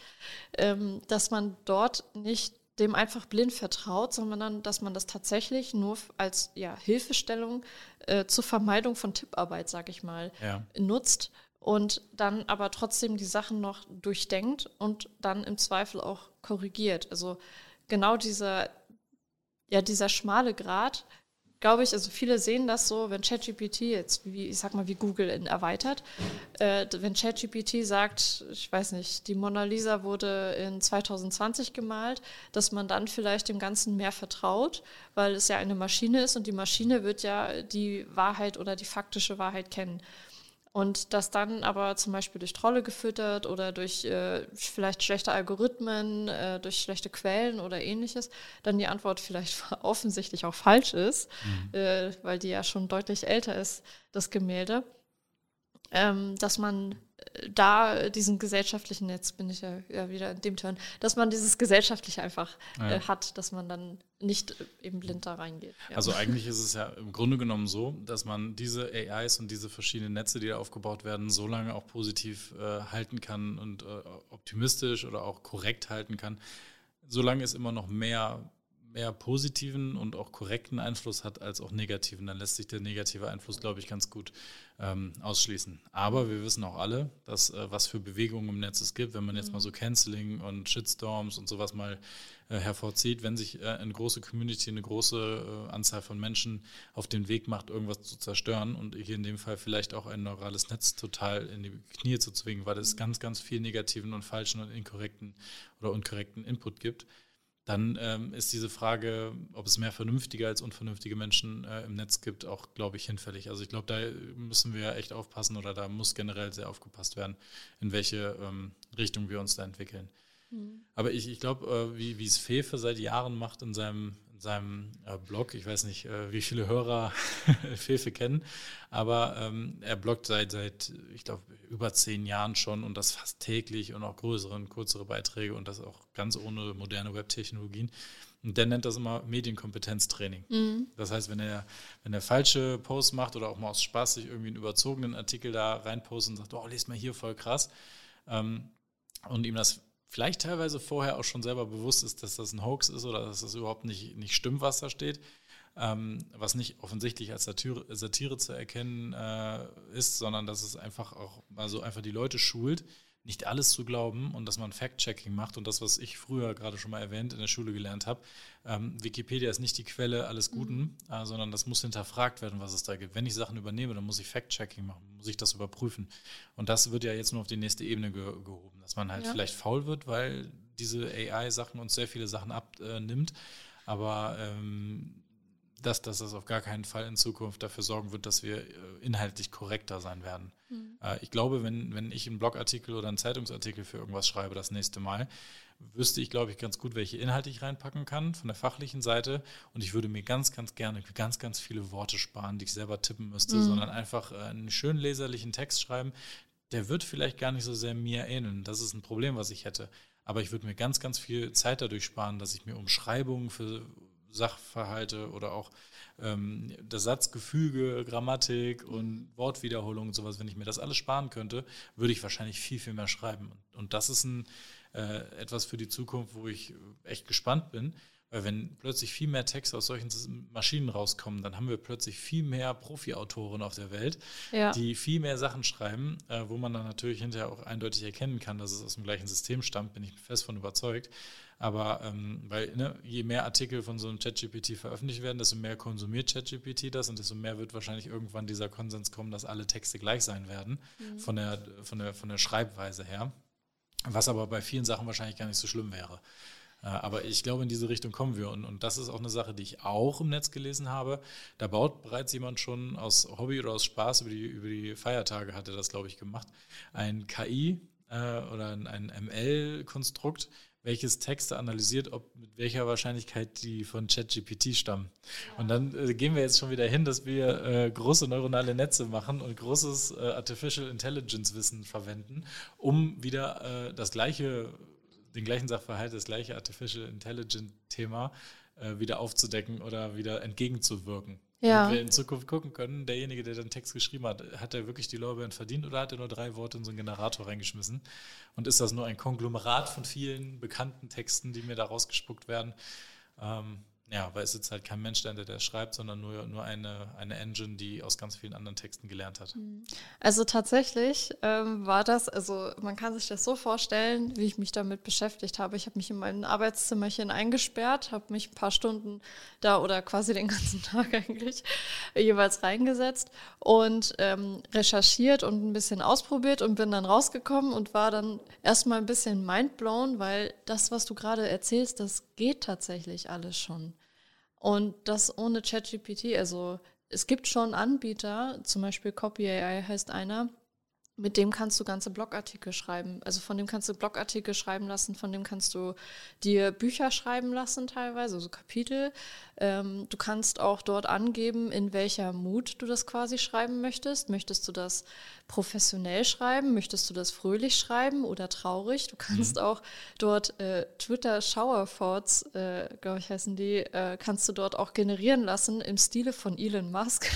Speaker 2: ähm, dass man dort nicht dem einfach blind vertraut, sondern dass man das tatsächlich nur als ja, Hilfestellung äh, zur Vermeidung von Tipparbeit, sag ich mal, ja. nutzt und dann aber trotzdem die Sachen noch durchdenkt und dann im Zweifel auch korrigiert. Also genau dieser, ja, dieser schmale Grad glaube ich, also viele sehen das so, wenn ChatGPT jetzt, wie ich sag mal, wie Google ihn erweitert, äh, wenn ChatGPT sagt, ich weiß nicht, die Mona Lisa wurde in 2020 gemalt, dass man dann vielleicht dem Ganzen mehr vertraut, weil es ja eine Maschine ist und die Maschine wird ja die Wahrheit oder die faktische Wahrheit kennen. Und das dann aber zum Beispiel durch Trolle gefüttert oder durch äh, vielleicht schlechte Algorithmen, äh, durch schlechte Quellen oder ähnliches, dann die Antwort vielleicht offensichtlich auch falsch ist, mhm. äh, weil die ja schon deutlich älter ist, das Gemälde. Ähm, dass man da diesen gesellschaftlichen, jetzt bin ich ja, ja, wieder in dem Turn, dass man dieses gesellschaftliche einfach ja. äh, hat, dass man dann nicht eben blind da reingeht.
Speaker 1: Ja. Also eigentlich ist es ja im Grunde genommen so, dass man diese AIs und diese verschiedenen Netze, die da aufgebaut werden, so lange auch positiv äh, halten kann und äh, optimistisch oder auch korrekt halten kann, solange es immer noch mehr eher positiven und auch korrekten Einfluss hat als auch negativen. Dann lässt sich der negative Einfluss, glaube ich, ganz gut ähm, ausschließen. Aber wir wissen auch alle, dass äh, was für Bewegungen im Netz es gibt, wenn man jetzt mal so Canceling und Shitstorms und sowas mal äh, hervorzieht, wenn sich äh, eine große Community, eine große äh, Anzahl von Menschen auf den Weg macht, irgendwas zu zerstören und hier in dem Fall vielleicht auch ein neurales Netz total in die Knie zu zwingen, weil es ganz, ganz viel negativen und falschen und inkorrekten oder unkorrekten Input gibt dann ähm, ist diese Frage, ob es mehr vernünftige als unvernünftige Menschen äh, im Netz gibt, auch, glaube ich, hinfällig. Also ich glaube, da müssen wir echt aufpassen oder da muss generell sehr aufgepasst werden, in welche ähm, Richtung wir uns da entwickeln. Mhm. Aber ich, ich glaube, äh, wie, wie es Fefe seit Jahren macht in seinem, in seinem äh, Blog, ich weiß nicht, äh, wie viele Hörer Fefe kennen, aber ähm, er bloggt seit, seit ich glaube, über zehn Jahren schon und das fast täglich und auch größere und kürzere Beiträge und das auch ganz ohne moderne Webtechnologien. Und der nennt das immer Medienkompetenztraining. Mhm. Das heißt, wenn er, wenn er falsche Posts macht oder auch mal aus Spaß sich irgendwie einen überzogenen Artikel da reinpostet und sagt, oh, lest mal hier voll krass, ähm, und ihm das vielleicht teilweise vorher auch schon selber bewusst ist, dass das ein Hoax ist oder dass das überhaupt nicht, nicht stimmt, was da steht, ähm, was nicht offensichtlich als Satire, Satire zu erkennen äh, ist, sondern dass es einfach auch also einfach die Leute schult, nicht alles zu glauben und dass man Fact-Checking macht und das, was ich früher gerade schon mal erwähnt in der Schule gelernt habe. Ähm, Wikipedia ist nicht die Quelle alles Guten, mhm. äh, sondern das muss hinterfragt werden, was es da gibt. Wenn ich Sachen übernehme, dann muss ich Fact-Checking machen, muss ich das überprüfen. Und das wird ja jetzt nur auf die nächste Ebene ge gehoben, dass man halt ja. vielleicht faul wird, weil diese AI-Sachen uns sehr viele Sachen abnimmt. Aber ähm, dass, dass das auf gar keinen Fall in Zukunft dafür sorgen wird, dass wir äh, inhaltlich korrekter sein werden. Mhm. Ich glaube, wenn, wenn ich einen Blogartikel oder einen Zeitungsartikel für irgendwas schreibe das nächste Mal, wüsste ich, glaube ich, ganz gut, welche Inhalte ich reinpacken kann von der fachlichen Seite. Und ich würde mir ganz, ganz gerne ganz, ganz viele Worte sparen, die ich selber tippen müsste, mhm. sondern einfach äh, einen schön leserlichen Text schreiben. Der wird vielleicht gar nicht so sehr mir ähneln. Das ist ein Problem, was ich hätte. Aber ich würde mir ganz, ganz viel Zeit dadurch sparen, dass ich mir Umschreibungen für Sachverhalte oder auch ähm, das Satzgefüge, Grammatik und Wortwiederholung und sowas, wenn ich mir das alles sparen könnte, würde ich wahrscheinlich viel, viel mehr schreiben. Und das ist ein, äh, etwas für die Zukunft, wo ich echt gespannt bin. Weil wenn plötzlich viel mehr Texte aus solchen Maschinen rauskommen, dann haben wir plötzlich viel mehr Profi-Autoren auf der Welt, ja. die viel mehr Sachen schreiben, äh, wo man dann natürlich hinterher auch eindeutig erkennen kann, dass es aus dem gleichen System stammt, bin ich fest von überzeugt. Aber ähm, weil ne, je mehr Artikel von so einem ChatGPT veröffentlicht werden, desto mehr konsumiert ChatGPT das und desto mehr wird wahrscheinlich irgendwann dieser Konsens kommen, dass alle Texte gleich sein werden, mhm. von, der, von, der, von der Schreibweise her. Was aber bei vielen Sachen wahrscheinlich gar nicht so schlimm wäre. Äh, aber ich glaube, in diese Richtung kommen wir. Und, und das ist auch eine Sache, die ich auch im Netz gelesen habe. Da baut bereits jemand schon aus Hobby oder aus Spaß über die, über die Feiertage, hat er das, glaube ich, gemacht, ein KI äh, oder ein, ein ML-Konstrukt, welches Texte analysiert, ob mit welcher Wahrscheinlichkeit die von ChatGPT stammen. Und dann äh, gehen wir jetzt schon wieder hin, dass wir äh, große neuronale Netze machen und großes äh, Artificial Intelligence Wissen verwenden, um wieder äh, das gleiche, den gleichen Sachverhalt, das gleiche Artificial Intelligence Thema äh, wieder aufzudecken oder wieder entgegenzuwirken. Ja. Wir in Zukunft gucken können, derjenige, der den Text geschrieben hat, hat er wirklich die Lorbeeren verdient oder hat er nur drei Worte in so einen Generator reingeschmissen? Und ist das nur ein Konglomerat von vielen bekannten Texten, die mir da rausgespuckt werden? Ähm, ja, weil es jetzt halt kein Mensch, der das schreibt, sondern nur, nur eine, eine Engine, die aus ganz vielen anderen Texten gelernt hat. Mhm.
Speaker 2: Also tatsächlich ähm, war das, also man kann sich das so vorstellen, wie ich mich damit beschäftigt habe. Ich habe mich in mein Arbeitszimmerchen eingesperrt, habe mich ein paar Stunden da oder quasi den ganzen Tag eigentlich jeweils reingesetzt und ähm, recherchiert und ein bisschen ausprobiert und bin dann rausgekommen und war dann erstmal ein bisschen mindblown, weil das, was du gerade erzählst, das geht tatsächlich alles schon. Und das ohne ChatGPT, also es gibt schon Anbieter, zum Beispiel CopyAI heißt einer, mit dem kannst du ganze Blogartikel schreiben. Also von dem kannst du Blogartikel schreiben lassen, von dem kannst du dir Bücher schreiben lassen teilweise, also Kapitel. Ähm, du kannst auch dort angeben, in welcher Mut du das quasi schreiben möchtest. Möchtest du das professionell schreiben? Möchtest du das fröhlich schreiben oder traurig? Du kannst mhm. auch dort äh, Twitter Shower Thoughts, äh, glaube ich heißen die, äh, kannst du dort auch generieren lassen im Stile von Elon Musk.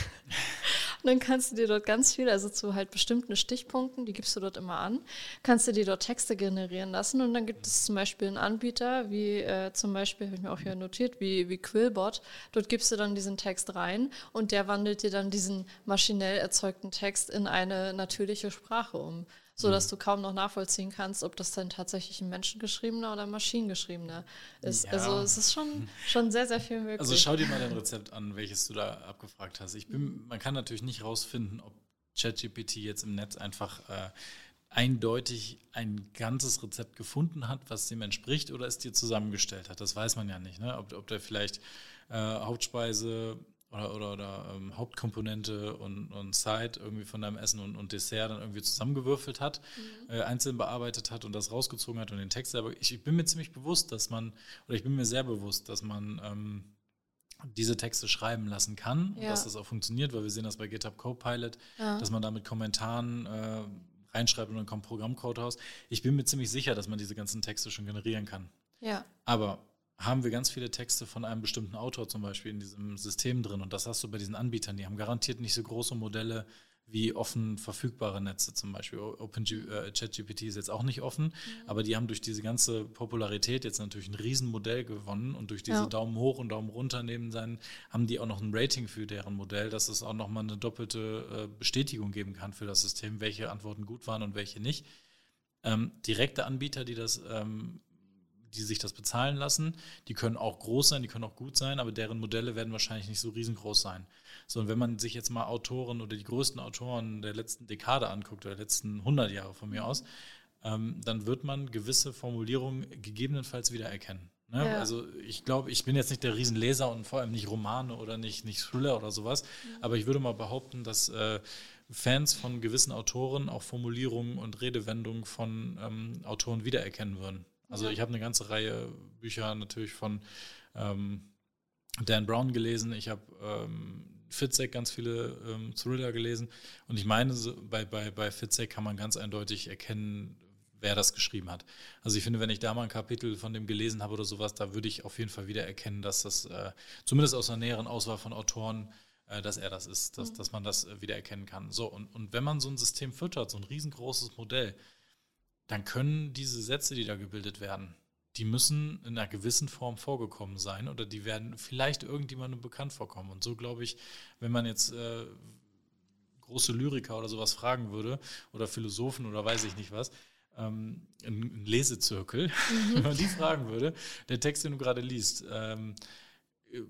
Speaker 2: Und dann kannst du dir dort ganz viel, also zu halt bestimmten Stichpunkten, die gibst du dort immer an, kannst du dir dort Texte generieren lassen. Und dann gibt es zum Beispiel einen Anbieter, wie äh, zum Beispiel, habe ich mir auch hier notiert, wie, wie Quillbot. Dort gibst du dann diesen Text rein und der wandelt dir dann diesen maschinell erzeugten Text in eine natürliche Sprache um so dass mhm. du kaum noch nachvollziehen kannst, ob das dann tatsächlich ein menschengeschriebener oder ein maschinengeschriebener ist. Ja. Also es ist schon, schon sehr, sehr viel möglich.
Speaker 1: Also schau dir mal dein Rezept an, welches du da abgefragt hast. Ich bin, man kann natürlich nicht rausfinden, ob ChatGPT jetzt im Netz einfach äh, eindeutig ein ganzes Rezept gefunden hat, was dem entspricht oder es dir zusammengestellt hat. Das weiß man ja nicht. Ne? Ob, ob der vielleicht äh, Hauptspeise oder, oder, oder ähm, Hauptkomponente und, und Side irgendwie von deinem Essen und, und Dessert dann irgendwie zusammengewürfelt hat, mhm. äh, einzeln bearbeitet hat und das rausgezogen hat und den Text selber. Ich, ich, bin mir ziemlich bewusst, dass man, oder ich bin mir sehr bewusst, dass man ähm, diese Texte schreiben lassen kann ja. und dass das auch funktioniert, weil wir sehen das bei GitHub Copilot, ja. dass man da mit Kommentaren äh, reinschreibt und dann kommt Programmcode raus. Ich bin mir ziemlich sicher, dass man diese ganzen Texte schon generieren kann.
Speaker 2: Ja.
Speaker 1: Aber haben wir ganz viele Texte von einem bestimmten Autor zum Beispiel in diesem System drin. Und das hast du bei diesen Anbietern. Die haben garantiert nicht so große Modelle wie offen verfügbare Netze zum Beispiel. OpenChatGPT äh, ist jetzt auch nicht offen, mhm. aber die haben durch diese ganze Popularität jetzt natürlich ein Riesenmodell gewonnen und durch diese ja. Daumen hoch und Daumen runter neben seinen haben die auch noch ein Rating für deren Modell, dass es auch nochmal eine doppelte äh, Bestätigung geben kann für das System, welche Antworten gut waren und welche nicht. Ähm, direkte Anbieter, die das ähm, die sich das bezahlen lassen. Die können auch groß sein, die können auch gut sein, aber deren Modelle werden wahrscheinlich nicht so riesengroß sein. So, und wenn man sich jetzt mal Autoren oder die größten Autoren der letzten Dekade anguckt, oder der letzten 100 Jahre von mir aus, ähm, dann wird man gewisse Formulierungen gegebenenfalls wiedererkennen. Ne? Ja. Also ich glaube, ich bin jetzt nicht der Riesenleser und vor allem nicht Romane oder nicht, nicht Thriller oder sowas, mhm. aber ich würde mal behaupten, dass äh, Fans von gewissen Autoren auch Formulierungen und Redewendungen von ähm, Autoren wiedererkennen würden. Also ja. ich habe eine ganze Reihe Bücher natürlich von ähm, Dan Brown gelesen. Ich habe ähm, Fitzek ganz viele ähm, Thriller gelesen. Und ich meine, bei, bei, bei Fitzek kann man ganz eindeutig erkennen, wer das geschrieben hat. Also ich finde, wenn ich da mal ein Kapitel von dem gelesen habe oder sowas, da würde ich auf jeden Fall wieder erkennen, dass das äh, zumindest aus einer näheren Auswahl von Autoren, äh, dass er das ist, dass, mhm. dass man das äh, wieder erkennen kann. So, und, und wenn man so ein System füttert, so ein riesengroßes Modell, dann können diese Sätze, die da gebildet werden, die müssen in einer gewissen Form vorgekommen sein oder die werden vielleicht irgendjemandem bekannt vorkommen. Und so glaube ich, wenn man jetzt äh, große Lyriker oder sowas fragen würde oder Philosophen oder weiß ich nicht was, ähm, ein Lesezirkel, mhm. wenn man die fragen würde, der Text, den du gerade liest, ähm, äh,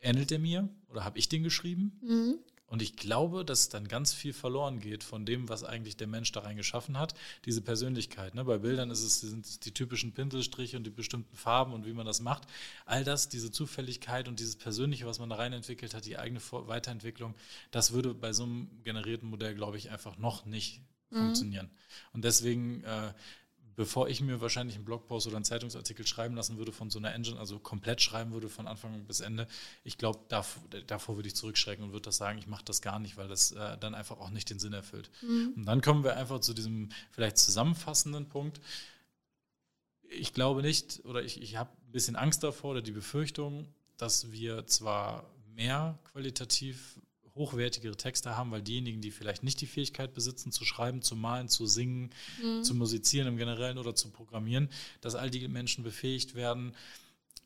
Speaker 1: ähnelt der mir oder habe ich den geschrieben? Mhm. Und ich glaube, dass dann ganz viel verloren geht von dem, was eigentlich der Mensch da rein geschaffen hat. Diese Persönlichkeit. Ne? Bei Bildern ist es, sind es die typischen Pinselstriche und die bestimmten Farben und wie man das macht. All das, diese Zufälligkeit und dieses Persönliche, was man da rein entwickelt hat, die eigene Weiterentwicklung, das würde bei so einem generierten Modell, glaube ich, einfach noch nicht mhm. funktionieren. Und deswegen äh, bevor ich mir wahrscheinlich einen Blogpost oder einen Zeitungsartikel schreiben lassen würde von so einer Engine, also komplett schreiben würde von Anfang bis Ende, ich glaube, davor, davor, würde ich zurückschrecken und würde das sagen, ich mache das gar nicht, weil das äh, dann einfach auch nicht den Sinn erfüllt. Mhm. Und dann kommen wir einfach zu diesem vielleicht zusammenfassenden Punkt. Ich glaube nicht, oder ich, ich habe ein bisschen Angst davor oder die Befürchtung, dass wir zwar mehr qualitativ hochwertigere Texte haben, weil diejenigen, die vielleicht nicht die Fähigkeit besitzen, zu schreiben, zu malen, zu singen, mhm. zu musizieren im Generellen oder zu programmieren, dass all die Menschen befähigt werden,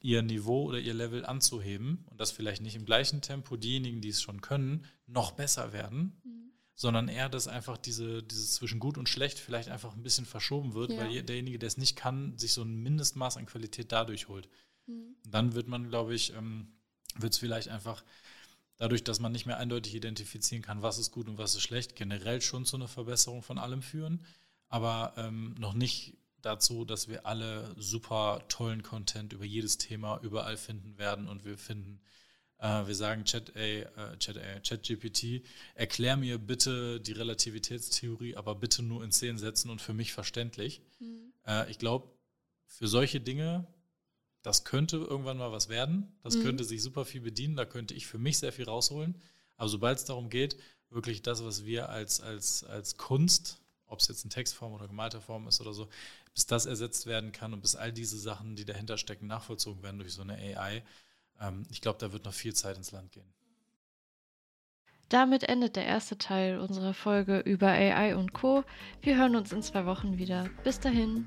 Speaker 1: ihr Niveau oder ihr Level anzuheben und dass vielleicht nicht im gleichen Tempo diejenigen, die es schon können, noch besser werden, mhm. sondern eher, dass einfach diese, dieses zwischen gut und schlecht vielleicht einfach ein bisschen verschoben wird, ja. weil derjenige, der es nicht kann, sich so ein Mindestmaß an Qualität dadurch holt. Mhm. Dann wird man, glaube ich, ähm, wird es vielleicht einfach dadurch, dass man nicht mehr eindeutig identifizieren kann, was ist gut und was ist schlecht, generell schon zu einer Verbesserung von allem führen, aber ähm, noch nicht dazu, dass wir alle super tollen Content über jedes Thema überall finden werden und wir finden, äh, wir sagen Chat, ey, äh, Chat, ey, ChatGPT, erklär mir bitte die Relativitätstheorie, aber bitte nur in zehn Sätzen und für mich verständlich. Mhm. Äh, ich glaube, für solche Dinge das könnte irgendwann mal was werden. Das mhm. könnte sich super viel bedienen. Da könnte ich für mich sehr viel rausholen. Aber sobald es darum geht, wirklich das, was wir als, als, als Kunst, ob es jetzt in Textform oder gemalter Form ist oder so, bis das ersetzt werden kann und bis all diese Sachen, die dahinter stecken, nachvollzogen werden durch so eine AI, ähm, ich glaube, da wird noch viel Zeit ins Land gehen.
Speaker 2: Damit endet der erste Teil unserer Folge über AI und Co. Wir hören uns in zwei Wochen wieder. Bis dahin.